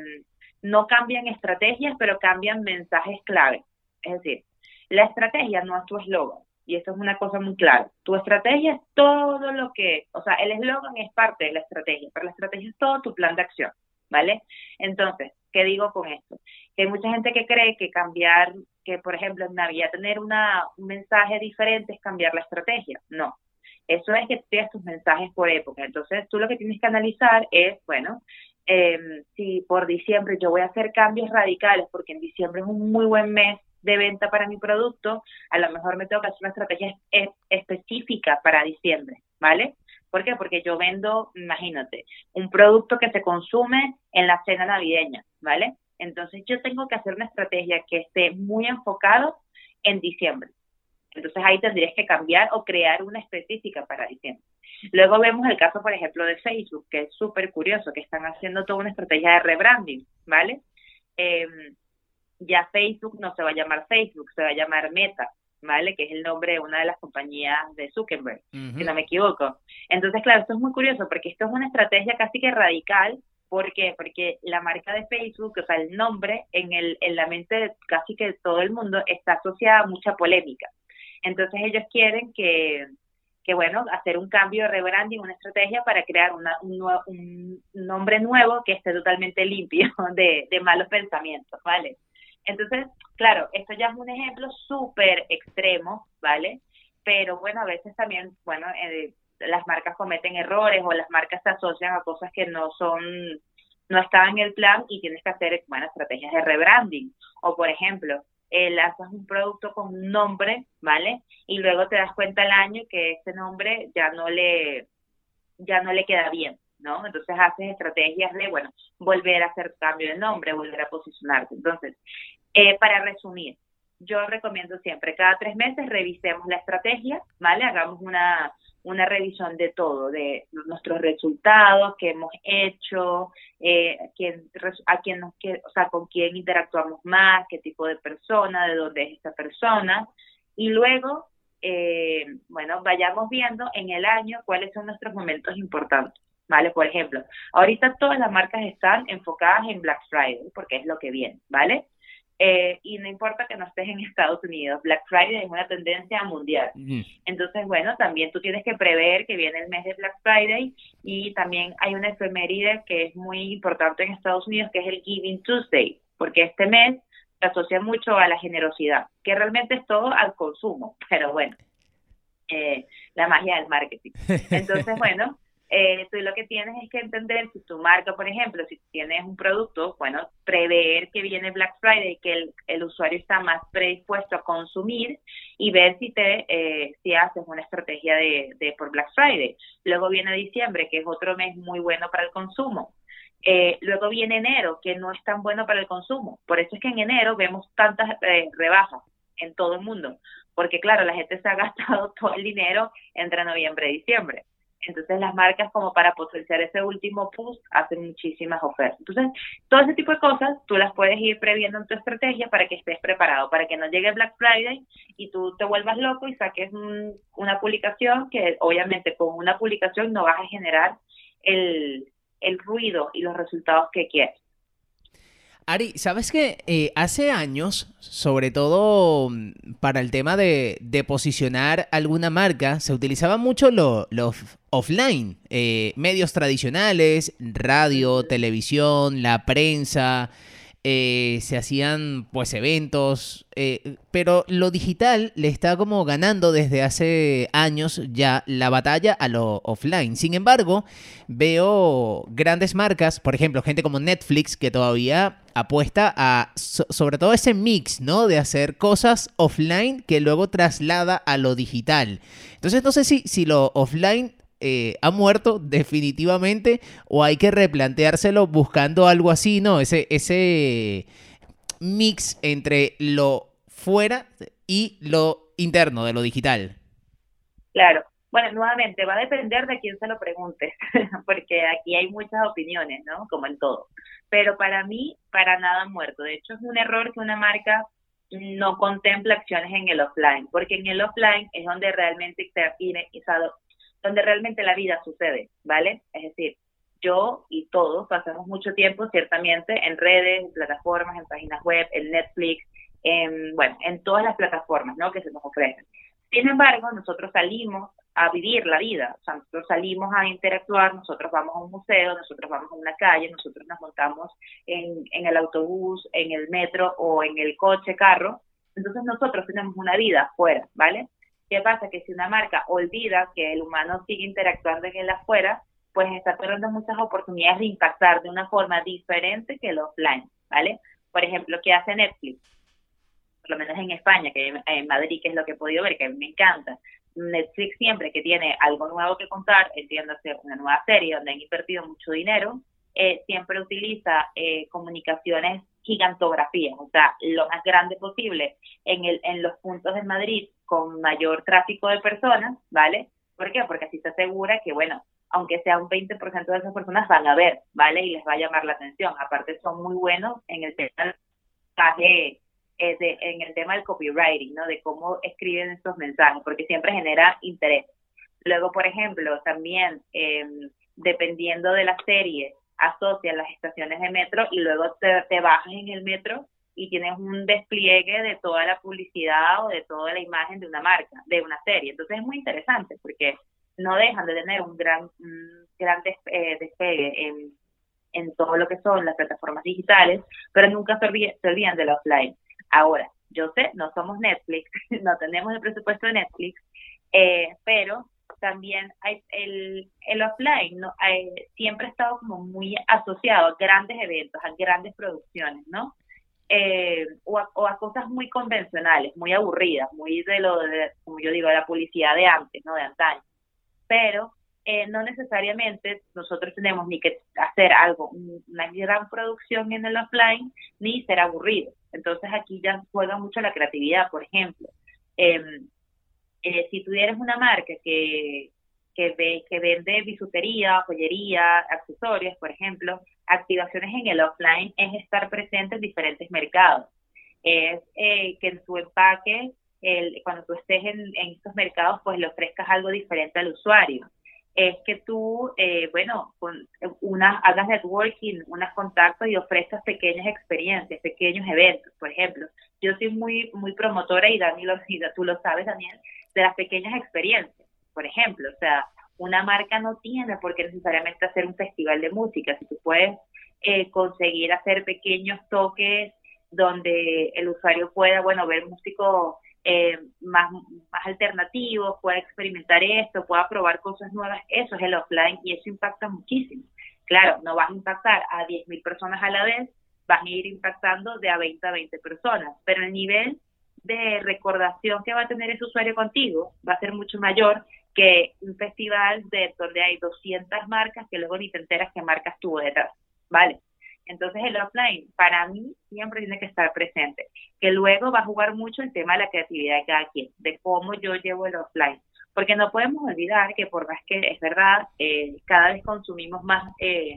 S2: no cambian estrategias, pero cambian mensajes clave. Es decir, la estrategia no es tu eslogan. Y esto es una cosa muy clara. Tu estrategia es todo lo que, o sea, el eslogan es parte de la estrategia, pero la estrategia es todo tu plan de acción, ¿vale? Entonces, ¿qué digo con esto? Que hay mucha gente que cree que cambiar, que por ejemplo en Navidad tener una, un mensaje diferente es cambiar la estrategia. No, eso es que tienes tus mensajes por época. Entonces, tú lo que tienes que analizar es, bueno, eh, si por diciembre yo voy a hacer cambios radicales, porque en diciembre es un muy buen mes de venta para mi producto, a lo mejor me tengo que hacer una estrategia específica para diciembre, ¿vale? ¿Por qué? Porque yo vendo, imagínate, un producto que se consume en la cena navideña, ¿vale? Entonces yo tengo que hacer una estrategia que esté muy enfocado en diciembre, Entonces ahí tendrías que cambiar o crear una específica para diciembre. Luego vemos el caso, por ejemplo, de Facebook, que es súper curioso, que están haciendo toda una estrategia de rebranding, ¿vale? Em, ya Facebook no se va a llamar Facebook, se va a llamar Meta, ¿vale? Que es el nombre de una de las compañías de Zuckerberg, si no me equivoco. Entonces, claro, esto es muy curioso porque esto es una estrategia casi que radical. ¿Por qué? Porque la marca de Facebook, o sea, el nombre en, el, en la mente de casi que todo el mundo está asociada a mucha polémica. Entonces ellos quieren que, que bueno, hacer un cambio de rebranding, una estrategia para crear una, un, un, nombre nuevo que esté totalmente limpio de, malos pensamientos, ¿vale? Entonces, claro, esto ya es un ejemplo súper extremo, ¿vale? Pero bueno, a veces también, bueno, eh, las marcas cometen errores o las marcas se asocian a cosas que no son, no están en el plan y tienes que hacer, bueno, estrategias de rebranding. O por ejemplo, eh, lanzas un producto con un nombre, ¿vale? Y luego te das cuenta al año que ese nombre ya no le, ya no le queda bien, ¿no? Entonces haces estrategias de, bueno, volver a hacer cambio de nombre, volver a posicionarte. Entonces, eh, para resumir, yo recomiendo siempre, cada tres meses revisemos la estrategia, ¿vale? Hagamos una, una revisión de todo, de nuestros resultados, qué hemos hecho, eh, quién, a quién nos, o sea, con quién interactuamos más, qué tipo de persona, de dónde es esta persona, y luego, eh, bueno, vayamos viendo en el año cuáles son nuestros momentos importantes. ¿Vale? Por ejemplo, ahorita todas las marcas están enfocadas en Black Friday, porque es lo que viene, ¿vale? Eh, y no importa que no estés en Estados Unidos, Black Friday es una tendencia mundial. Entonces, bueno, también tú tienes que prever que viene el mes de Black Friday y también hay una efeméride que es muy importante en Estados Unidos, que es el Giving Tuesday, porque este mes se asocia mucho a la generosidad, que realmente es todo al consumo, pero bueno, eh, la magia del marketing. Entonces, bueno, eh, tú lo que tienes es que entender si tu marca, por ejemplo, si tienes un producto, bueno, prever que viene Black Friday, que el, el usuario está más predispuesto a consumir y ver si te eh, si haces una estrategia de, de por Black Friday. Luego viene diciembre, que es otro mes muy bueno para el consumo. Eh, luego viene enero, que no es tan bueno para el consumo. Por eso es que en enero vemos tantas eh, rebajas en todo el mundo, porque claro, la gente se ha gastado todo el dinero entre noviembre y diciembre. Entonces las marcas como para potenciar ese último push hacen muchísimas ofertas. Entonces, todo ese tipo de cosas tú las puedes ir previendo en tu estrategia para que estés preparado, para que no llegue Black Friday y tú te vuelvas loco y saques una publicación que obviamente con una publicación no vas a generar el, el ruido y los resultados que quieres.
S1: Ari, ¿sabes que eh, hace años, sobre todo mm, para el tema de, posicionar alguna marca, se utilizaba mucho los lo offline, eh, medios tradicionales, radio, televisión, la prensa, eh, se hacían pues eventos, eh, pero lo digital le está como ganando desde hace años ya la batalla a lo offline. Sin embargo, veo grandes marcas, por ejemplo, gente como Netflix que todavía apuesta a sobre todo ese mix, ¿no? De hacer cosas offline que luego traslada a lo digital. Entonces no sé si, si lo offline eh, ha muerto definitivamente o hay que replanteárselo buscando algo así, ¿no? Ese, ese mix entre lo fuera y lo interno de lo digital.
S2: Claro. Bueno, nuevamente, va a depender de quién se lo pregunte, porque aquí hay muchas opiniones, ¿no? Como en todo. Pero para mí, para nada muerto. De hecho, es un error que una marca no contempla acciones en el offline, porque en el offline es donde realmente está donde realmente la vida sucede, ¿vale? Es decir, yo y todos pasamos mucho tiempo ciertamente en redes, en plataformas, en páginas web, en Netflix, en, bueno, en todas las plataformas, ¿no? Que se nos ofrecen. Sin embargo, nosotros salimos a vivir la vida, o sea, nosotros salimos a interactuar, nosotros vamos a un museo, nosotros vamos a una calle, nosotros nos montamos en, en el autobús, en el metro o en el coche, carro, entonces nosotros tenemos una vida afuera, ¿vale? ¿Qué pasa? Que si una marca olvida que el humano sigue interactuando en el afuera, pues está perdiendo muchas oportunidades de impactar de una forma diferente que el offline, ¿vale? Por ejemplo, ¿qué hace Netflix? Por lo menos en España, que en Madrid, que es lo que he podido ver, que a mí me encanta. Netflix siempre que tiene algo nuevo que contar, entiéndase una nueva serie donde han invertido mucho dinero, eh, siempre utiliza eh, comunicaciones gigantografías, o sea, lo más grande posible en, el, en los puntos de Madrid con mayor tráfico de personas, ¿vale? ¿Por qué? Porque así se asegura que, bueno, aunque sea un 20% de esas personas van a ver, ¿vale? Y les va a llamar la atención. Aparte son muy buenos en el tema eh, de, en el tema del copywriting, ¿no? De cómo escriben estos mensajes, porque siempre genera interés. Luego, por ejemplo, también em, dependiendo de la serie, asocian las estaciones de metro y luego te, te bajas en el metro y tienes un despliegue de toda la publicidad o de toda la imagen de una marca, de una serie. Entonces es muy interesante porque no dejan de tener un gran, gran eh, despegue en, en todo lo que son las plataformas digitales, pero nunca se, olvidan, del offline. Ahora, yo sé, no somos Netflix, no tenemos el presupuesto de Netflix, eh, pero también hay el, el offline no siempre ha estado como muy asociado a grandes eventos, a grandes producciones, ¿no? Eh, o, a, cosas muy convencionales, muy aburridas, muy de lo, de, como yo digo, de la publicidad de antes, ¿no? De antaño. Pero eh, no necesariamente nosotros tenemos ni que hacer algo, una gran producción en el offline, ni ser aburrido. Entonces aquí ya juega mucho la creatividad, por ejemplo. Em, eh, si tú eres una marca que, que, ve, que vende bisutería, joyería, accesorios, por ejemplo, activaciones en el offline es estar presente en diferentes mercados. Es eh, que en tu empaque, el, cuando tú estés en, en estos mercados, pues le ofrezcas algo diferente al usuario es que tú, eh, bueno, con una, hagas networking, unas contactos y ofrezcas pequeñas experiencias, pequeños eventos, por ejemplo. Yo soy muy muy promotora y Dani lo, tú lo sabes, Daniel, de las pequeñas experiencias. Por ejemplo, o sea, una marca no tiene por qué necesariamente hacer un festival de música. Si tú puedes eh, conseguir hacer pequeños toques donde el usuario pueda, bueno, ver músicos eh, más, más alternativos, pueda experimentar esto, pueda probar cosas nuevas, eso es el offline y eso impacta muchísimo. Claro, no vas a impactar a 10.000 personas a la vez, vas a ir impactando de a 20 a 20 personas, pero el nivel de recordación que va a tener ese usuario contigo va a ser mucho mayor que un festival de donde hay 200 marcas que luego ni te enteras qué marcas tuvo detrás, ¿vale? Entonces el offline para mí siempre tiene que estar presente, que luego va a jugar mucho el tema de la creatividad de cada quien, de cómo yo llevo el offline, porque no podemos olvidar que por más que es verdad, eh, cada vez consumimos más eh,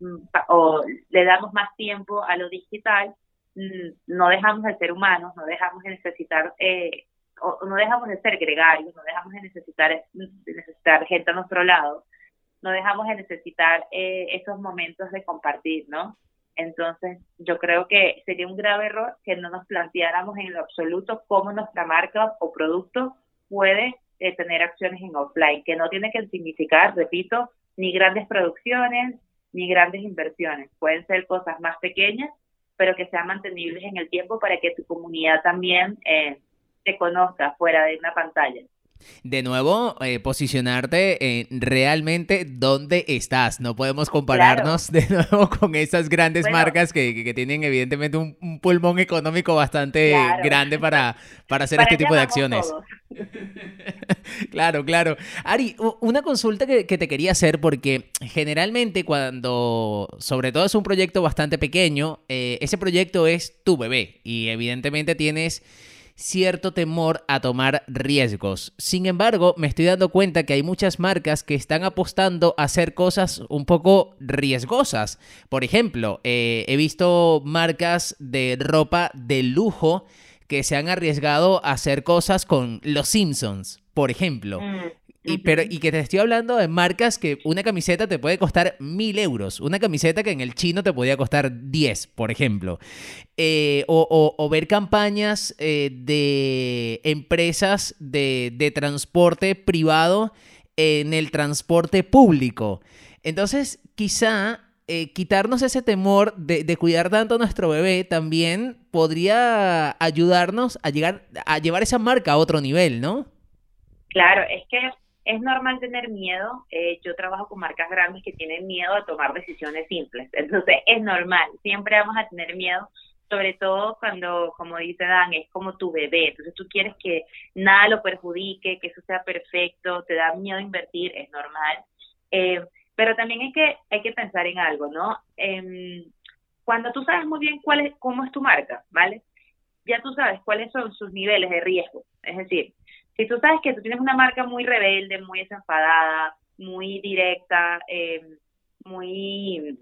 S2: mm, o le damos más tiempo a lo digital, mm, no dejamos de ser humanos, no dejamos de necesitar eh, o no dejamos de ser gregarios, no dejamos de necesitar, necesitar gente a nuestro lado no dejamos de necesitar eh, esos momentos de compartir, ¿no? Entonces, yo creo que sería un grave error que no nos planteáramos en lo absoluto cómo nuestra marca o producto puede eh, tener acciones en offline, que no tiene que significar, repito, ni grandes producciones, ni grandes inversiones. Pueden ser cosas más pequeñas, pero que sean mantenibles en el tiempo para que tu comunidad también eh, te conozca fuera de una pantalla.
S1: De nuevo, eh, posicionarte en realmente dónde estás. No podemos compararnos de nuevo con esas grandes marcas que, tienen evidentemente un, pulmón económico bastante grande para, para hacer este tipo de acciones. claro, claro. Ari, una consulta que, que, te quería hacer porque generalmente cuando, sobre todo es un proyecto bastante pequeño, eh, ese proyecto es tu bebé y evidentemente tienes cierto temor a tomar riesgos. Sin embargo, me estoy dando cuenta que hay muchas marcas que están apostando a hacer cosas un poco riesgosas. Por ejemplo, eh, he visto marcas de ropa de lujo que se han arriesgado a hacer cosas con los Simpsons, por ejemplo. Y, pero, y que te estoy hablando de marcas que una camiseta te puede costar mil euros. Una camiseta que en el chino te podía costar 10, por ejemplo. Eh, o, ver campañas eh, de empresas de, transporte privado en el transporte público. Entonces, quizá eh, quitarnos ese temor de, de, cuidar tanto a nuestro bebé también podría ayudarnos a llegar a llevar esa marca a otro nivel, ¿no?
S2: Claro, es que es normal tener miedo. Eh, yo trabajo con marcas grandes que tienen miedo a tomar decisiones simples. Entonces, es normal. Siempre vamos a tener miedo, sobre todo cuando, como dice Dan, es como tu bebé. Entonces, tú quieres que nada lo perjudique, que eso sea perfecto, te da miedo invertir, es normal. Eh, pero también hay que, hay que pensar en algo, ¿no? Eh, cuando tú sabes muy bien cuál es, cómo es tu marca, ¿vale? Ya tú sabes cuáles son sus niveles de riesgo. Es decir, si tú sabes que tú tienes una marca muy rebelde, muy desenfadada, muy directa, eh, muy...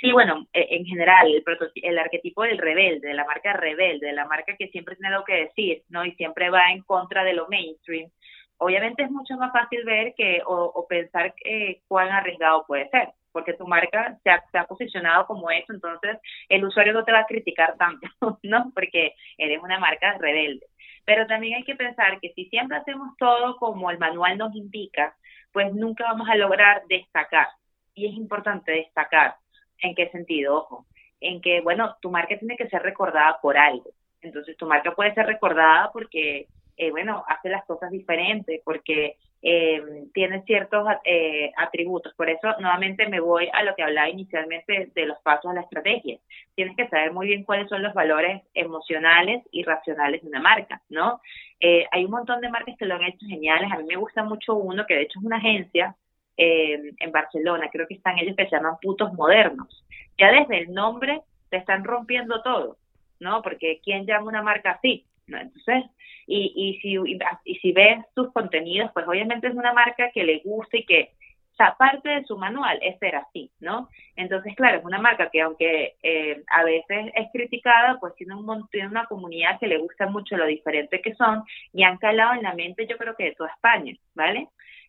S2: Sí, bueno, e, en general, el, el arquetipo del rebelde, de la marca rebelde, de la marca que siempre tiene algo que decir, ¿no? Y siempre va en contra de lo mainstream. Obviamente es mucho más fácil ver que o, pensar eh, cuán arriesgado puede ser, porque tu marca se ha, se ha, posicionado como eso, entonces el usuario no te va a criticar tanto, ¿no? Porque eres una marca rebelde. Pero también hay que pensar que si siempre hacemos todo como el manual nos indica, pues nunca vamos a lograr destacar. Y es importante destacar. ¿En qué sentido? Ojo, en que, bueno, tu marca tiene que ser recordada por algo. Entonces, tu marca puede ser recordada porque, eh, bueno, hace las cosas diferentes, porque eh, tiene ciertos eh, atributos. Por eso, nuevamente, me voy a lo que hablaba inicialmente de los pasos de la estrategia. Tienes que saber muy bien cuáles son los valores emocionales y racionales de una marca, ¿no? Eh, hay un montón de marcas que lo han hecho geniales. A mí me gusta mucho uno que, de hecho, es una agencia eh, en Barcelona, creo que están ellos que se llaman putos modernos. Ya desde el nombre te están rompiendo todo, ¿no? Porque ¿quién llama una marca así? ¿No? Entonces, y, y, si, y, si ves sus contenidos, pues obviamente es una marca que le gusta y que, o parte de su manual es ser así, ¿no? Entonces, claro, es una marca que aunque eh, a veces es criticada, pues tiene, un, tiene una comunidad que le gusta mucho lo diferente que son y han calado en la mente yo creo que de toda España, ¿vale?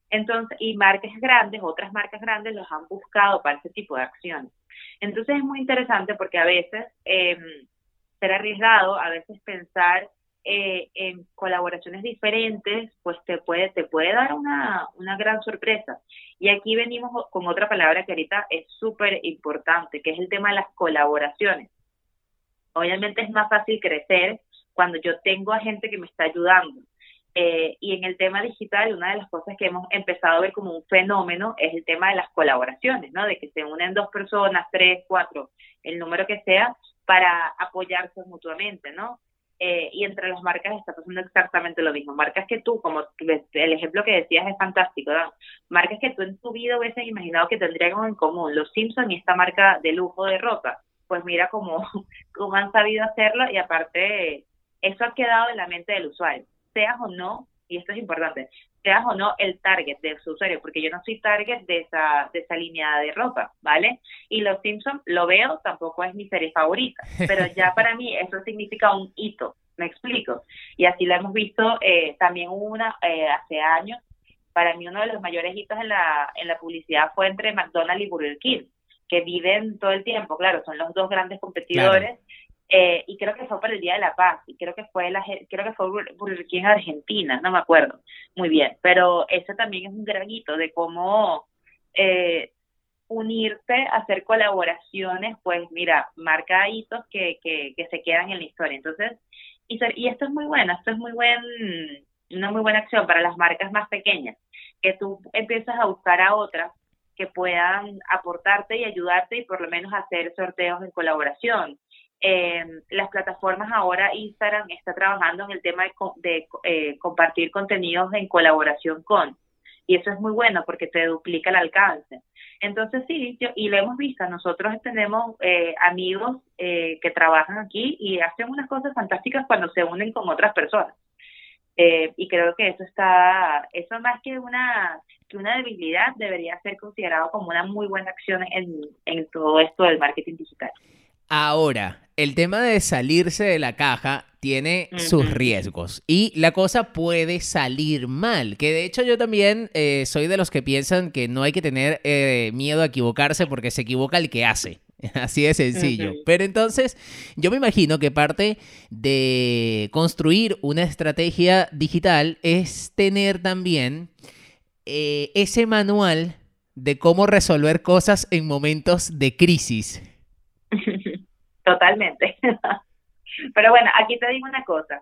S2: Entonces, y marcas grandes, otras marcas grandes los han buscado para ese tipo de acciones. Entonces es muy interesante porque a veces eh, ser arriesgado, a veces pensar eh, en colaboraciones diferentes, pues te puede, te puede dar una, una gran sorpresa. Y aquí venimos con otra palabra que ahorita es súper importante, que es el tema de las colaboraciones. Obviamente es más fácil crecer cuando yo tengo a gente que me está ayudando. Eh, y en el tema digital, una de las cosas que hemos empezado a ver como un fenómeno es el tema de las colaboraciones, ¿no? De que se unen dos personas, tres, cuatro, el número que sea, para apoyarse mutuamente, ¿no? Eh, y entre las marcas está pasando exactamente lo mismo. Marcas que tú, como el ejemplo que decías es fantástico. Marcas que tú en tu vida hubieses imaginado que tendrían en común, los Simpsons y esta marca de lujo de ropa. Pues mira cómo, cómo han sabido hacerlo y aparte eso ha quedado en la mente del usuario, seas o no, y esto es importante, seas o no el target de su usuario, porque yo no soy target de esa, de esa línea de ropa, ¿vale? Y Los Simpsons lo veo, tampoco es mi serie favorita, pero ya para mí eso significa un hito, me explico. Y así lo hemos visto eh, también una eh, hace años. Para mí uno de los mayores hitos en la, en la publicidad fue entre McDonald's y Burger King, que viven todo el tiempo, claro, son los dos grandes competidores. Eh, y creo que fue para el Día de la Paz y creo que fue la creo que fue Burger King Argentina no me acuerdo muy bien pero ese también es un gran hito de cómo eh, unirte hacer colaboraciones pues mira marca hitos que, que, que se quedan en la historia. Entonces y, y esto es muy bueno esto es muy buen una muy buena acción para las marcas más pequeñas que tú empiezas a buscar a otras que puedan aportarte y ayudarte y por lo menos hacer sorteos en colaboración eh, las plataformas ahora, Instagram está trabajando en el tema de, eh, compartir contenidos en colaboración con. Y eso es muy bueno porque te duplica el alcance. Entonces sí, y lo hemos visto, nosotros tenemos eh, amigos eh, que trabajan aquí y hacen unas cosas fantásticas cuando se unen con otras personas. Eh, y creo que eso está, eso más que una, que una debilidad debería ser considerado como una muy buena acción en todo esto del marketing digital.
S1: Ahora, el tema de salirse de la caja tiene sus riesgos y la cosa puede salir mal, que de hecho yo también eh, soy de los que piensan que no hay que tener eh, miedo a equivocarse porque se equivoca el que hace. Así de sencillo. Pero entonces, yo me imagino que parte de construir una estrategia digital es tener también eh, ese manual de cómo resolver cosas en momentos de crisis.
S2: Totalmente. Pero bueno, aquí te digo una cosa.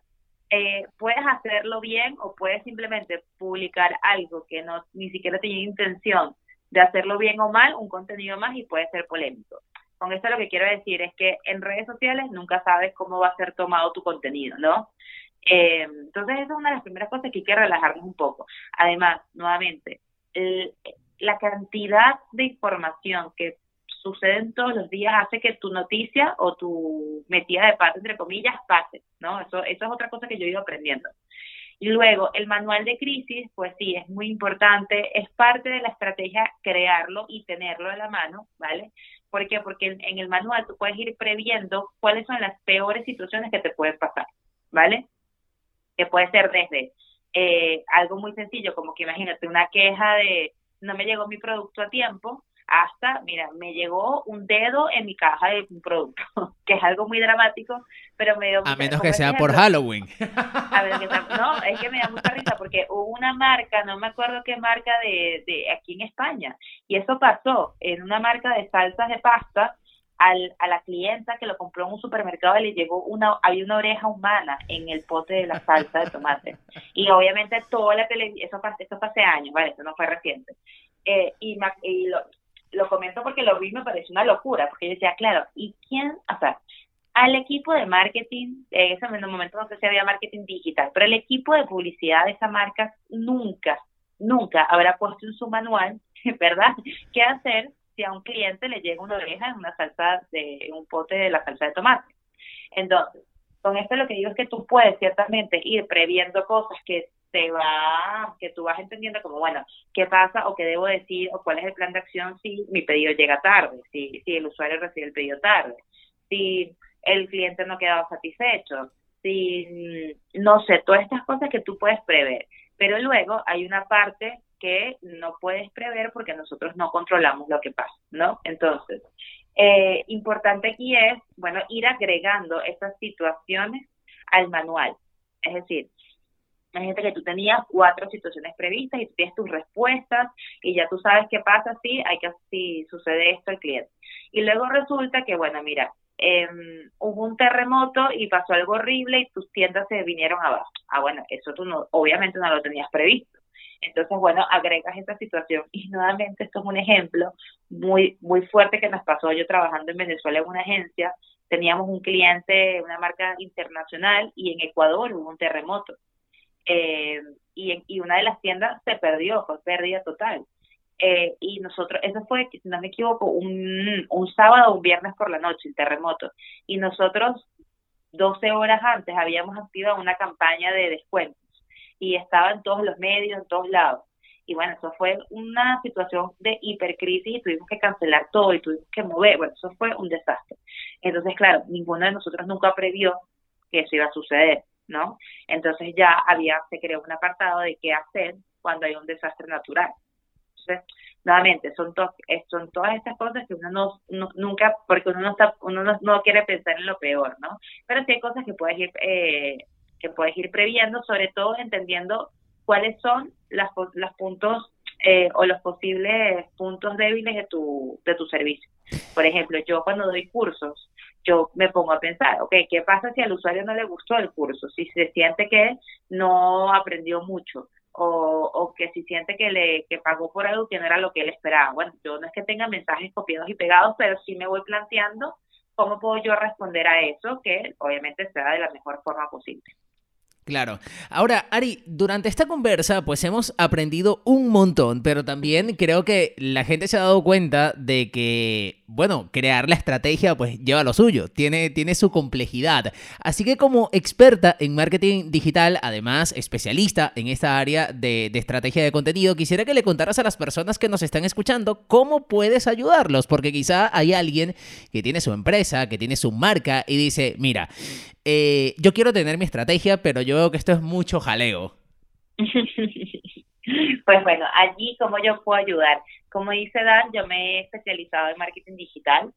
S2: Eh, puedes hacerlo bien o puedes simplemente publicar algo que no ni siquiera tenía intención de hacerlo bien o mal, un contenido más y puede ser polémico. Con esto lo que quiero decir es que en redes sociales nunca sabes cómo va a ser tomado tu contenido, ¿no? Eh, entonces es una de las primeras cosas que hay que relajarnos un poco. Además, nuevamente, la cantidad de información que suceden todos los días hace que tu noticia o tu metida de parte, entre comillas, pase, ¿no? Eso, eso es otra cosa que yo he ido aprendiendo. Y luego, el manual de crisis, pues sí, es muy importante, es parte de la estrategia crearlo y tenerlo a la mano, ¿vale? ¿Por qué? Porque en, el manual tú puedes ir previendo cuáles son las peores situaciones que te pueden pasar, ¿vale? Que puede ser desde eh, algo muy sencillo, como que imagínate una queja de no me llegó mi producto a tiempo, hasta, mira, me llegó un dedo en mi caja de un producto, que es algo muy dramático, pero me dio
S1: A menos que sea por Halloween.
S2: A ver, no, es que me da mucha risa porque hubo una marca, no me acuerdo qué marca de, de aquí en España, y eso pasó en una marca de salsas de pasta, al, a la clienta que lo compró en un supermercado y le llegó una, había una oreja humana en el pote de la salsa de tomate. Y obviamente toda la televisión, eso, eso fue hace años, ¿vale? Eso no fue reciente. Eh, y, y lo, lo comento porque lo vi me pareció una locura, porque yo decía, claro, ¿y quién? O sea, al equipo de marketing, en ese momento no sé si había marketing digital, pero el equipo de publicidad de esa marca nunca, nunca habrá puesto en su manual, ¿verdad?, qué hacer si a un cliente le llega una oreja en una salsa de un pote de la salsa de tomate. Entonces, con esto lo que digo es que tú puedes ciertamente ir previendo cosas que te va, que tú vas entendiendo como, bueno, qué pasa o qué debo decir o cuál es el plan de acción si mi pedido llega tarde, si, si el usuario recibe el pedido tarde, si el cliente no ha satisfecho, si, no sé, todas estas cosas que tú puedes prever. Pero luego hay una parte que no puedes prever porque nosotros no controlamos lo que pasa, ¿no? Entonces, eh, importante aquí es, bueno, ir agregando esas situaciones al manual. Es decir, Imagínate que tú tenías cuatro situaciones previstas y tú tienes tus respuestas y ya tú sabes qué pasa si hay que si sucede esto al cliente. Y luego resulta que, bueno, mira, eh, hubo un terremoto y pasó algo horrible y tus tiendas se vinieron abajo. Ah, bueno, eso tú no, obviamente no lo tenías previsto. Entonces, bueno, agregas esta situación. Y nuevamente, esto es un ejemplo muy, muy fuerte que nos pasó. Yo trabajando en Venezuela en una agencia, teníamos un cliente, una marca internacional, y en Ecuador hubo un terremoto eh, y, y una de las tiendas se perdió, fue pérdida total. Eh, y nosotros, eso fue, si no me equivoco, un, un sábado o un viernes por la noche, el terremoto. Y nosotros, 12 horas antes, habíamos activado una campaña de descuentos y estaba en todos los medios, en todos lados. Y bueno, eso fue una situación de hipercrisis y tuvimos que cancelar todo y tuvimos que mover. Bueno, eso fue un desastre. Entonces, claro, ninguno de nosotros nunca previó que eso iba a suceder. ¿No? Entonces ya había, se creó un apartado de qué hacer cuando hay un desastre natural. Entonces, nuevamente, son, son todas estas cosas que uno no, nunca, porque uno no está, uno no, quiere pensar en lo peor, ¿no? Pero sí hay cosas que puedes ir, eh, que puedes ir previendo, sobre todo entendiendo cuáles son las, los puntos eh, o los posibles puntos débiles de tu, de tu servicio. Por ejemplo, yo cuando doy cursos, yo me pongo a pensar, ok, ¿qué pasa si al usuario no le gustó el curso? Si se siente que no aprendió mucho o, o que si siente que le que pagó por algo que no era lo que él esperaba. Bueno, yo no es que tenga mensajes copiados y pegados, pero sí me voy planteando cómo puedo yo responder a eso, que obviamente sea de la mejor forma posible.
S1: Claro. Ahora, Ari, durante esta conversa, pues hemos aprendido un montón, pero también creo que la gente se ha dado cuenta de que, bueno, crear la estrategia, pues lleva lo suyo, tiene, tiene su complejidad. Así que como experta en marketing digital, además especialista en esta área de, de estrategia de contenido, quisiera que le contaras a las personas que nos están escuchando cómo puedes ayudarlos, porque quizá hay alguien que tiene su empresa, que tiene su marca y dice, mira, eh, yo quiero tener mi estrategia, pero yo veo que esto es mucho jaleo.
S2: pues bueno, allí como yo puedo ayudar. Como dice Dan, yo me he especializado en marketing digital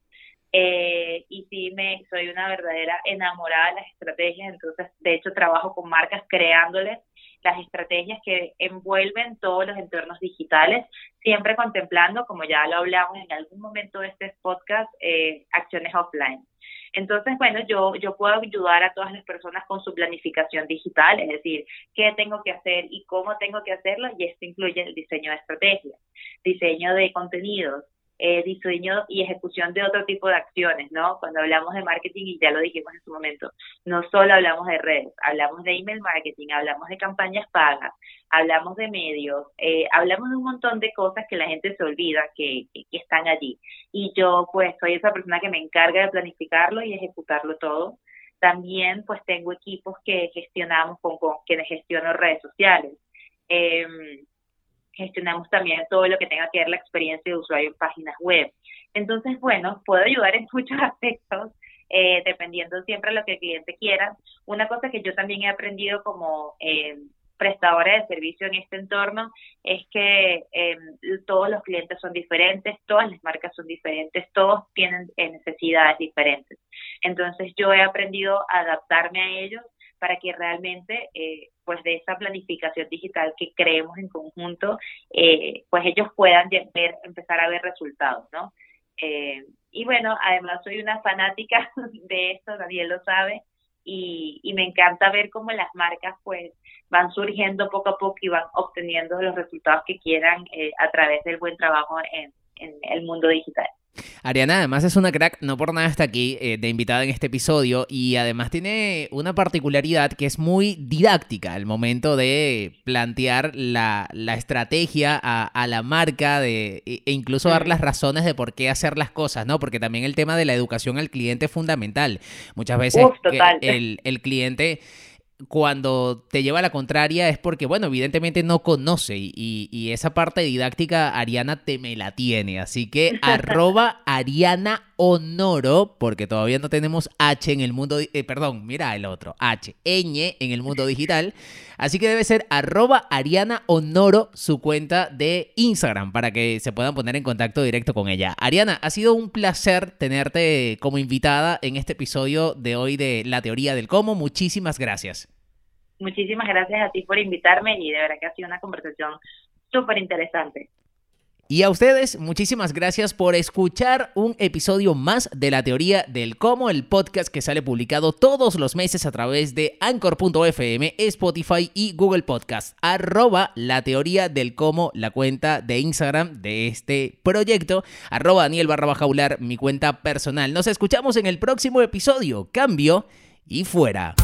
S2: eh, y sí me soy una verdadera enamorada de las estrategias, entonces de hecho trabajo con marcas creándoles las estrategias que envuelven todos los entornos digitales, siempre contemplando, como ya lo hablamos en algún momento de este podcast, eh, acciones offline. Entonces, bueno, yo, yo puedo ayudar a todas las personas con su planificación digital, es decir, qué tengo que hacer y cómo tengo que hacerlo, y esto incluye el diseño de estrategias, diseño de contenidos, eh, diseño y ejecución de otro tipo de acciones, ¿no? Cuando hablamos de marketing, y ya lo dijimos en su momento, no solo hablamos de redes, hablamos de email marketing, hablamos de campañas pagas, hablamos de medios, eh, hablamos de un montón de cosas que la gente se olvida que, que, están allí. Y yo, pues, soy esa persona que me encarga de planificarlo y ejecutarlo todo. También, pues, tengo equipos que gestionamos con, con quienes gestiono redes sociales. Eh, gestionamos también todo lo que tenga que ver la experiencia de usuario en páginas web. Entonces, bueno, puedo ayudar en muchos aspectos, eh, dependiendo siempre lo que el cliente quiera. Una cosa que yo también he aprendido como eh, prestadora de servicio en este entorno es que em, todos los clientes son diferentes, todas las marcas son diferentes, todos tienen necesidades diferentes. Entonces yo he aprendido a adaptarme a ellos para que realmente eh, pues de esa planificación digital que creemos en conjunto eh, pues ellos puedan ver, empezar a ver resultados no eh, y bueno además soy una fanática de esto Daniel lo sabe y, y me encanta ver cómo las marcas pues van surgiendo poco a poco y van obteniendo los resultados que quieran a través del buen trabajo en, en el mundo digital
S1: Ariana además es una crack, no por nada está aquí eh, de invitada en este episodio y además tiene una particularidad que es muy didáctica al momento de plantear la, estrategia a, la marca de, e, e incluso dar las razones de por qué hacer las cosas, ¿no? Porque también el tema de la educación al cliente es fundamental. Muchas veces el, el cliente cuando te lleva a la contraria es porque, bueno, evidentemente no conoce y, esa parte didáctica Ariana te me la tiene. Así que arroba Ariana Honoro, porque todavía no tenemos H en el mundo, eh, perdón, mira el otro, H, ñ en el mundo digital. Así que debe ser arroba Ariana Honoro su cuenta de Instagram para que se puedan poner en contacto directo con ella. Ariana, ha sido un placer tenerte como invitada en este episodio de hoy de La Teoría del Cómo. Muchísimas gracias.
S2: Muchísimas gracias a ti por invitarme y de verdad que ha sido una conversación súper interesante.
S1: Y a ustedes, muchísimas gracias por escuchar un episodio más de la teoría del cómo, el podcast que sale publicado todos los meses a través de anchor.fm, Spotify y Google Podcast. Arroba la teoría del cómo, la cuenta de Instagram de este proyecto. Arroba Daniel barra mi cuenta personal. Nos escuchamos en el próximo episodio. Cambio y fuera.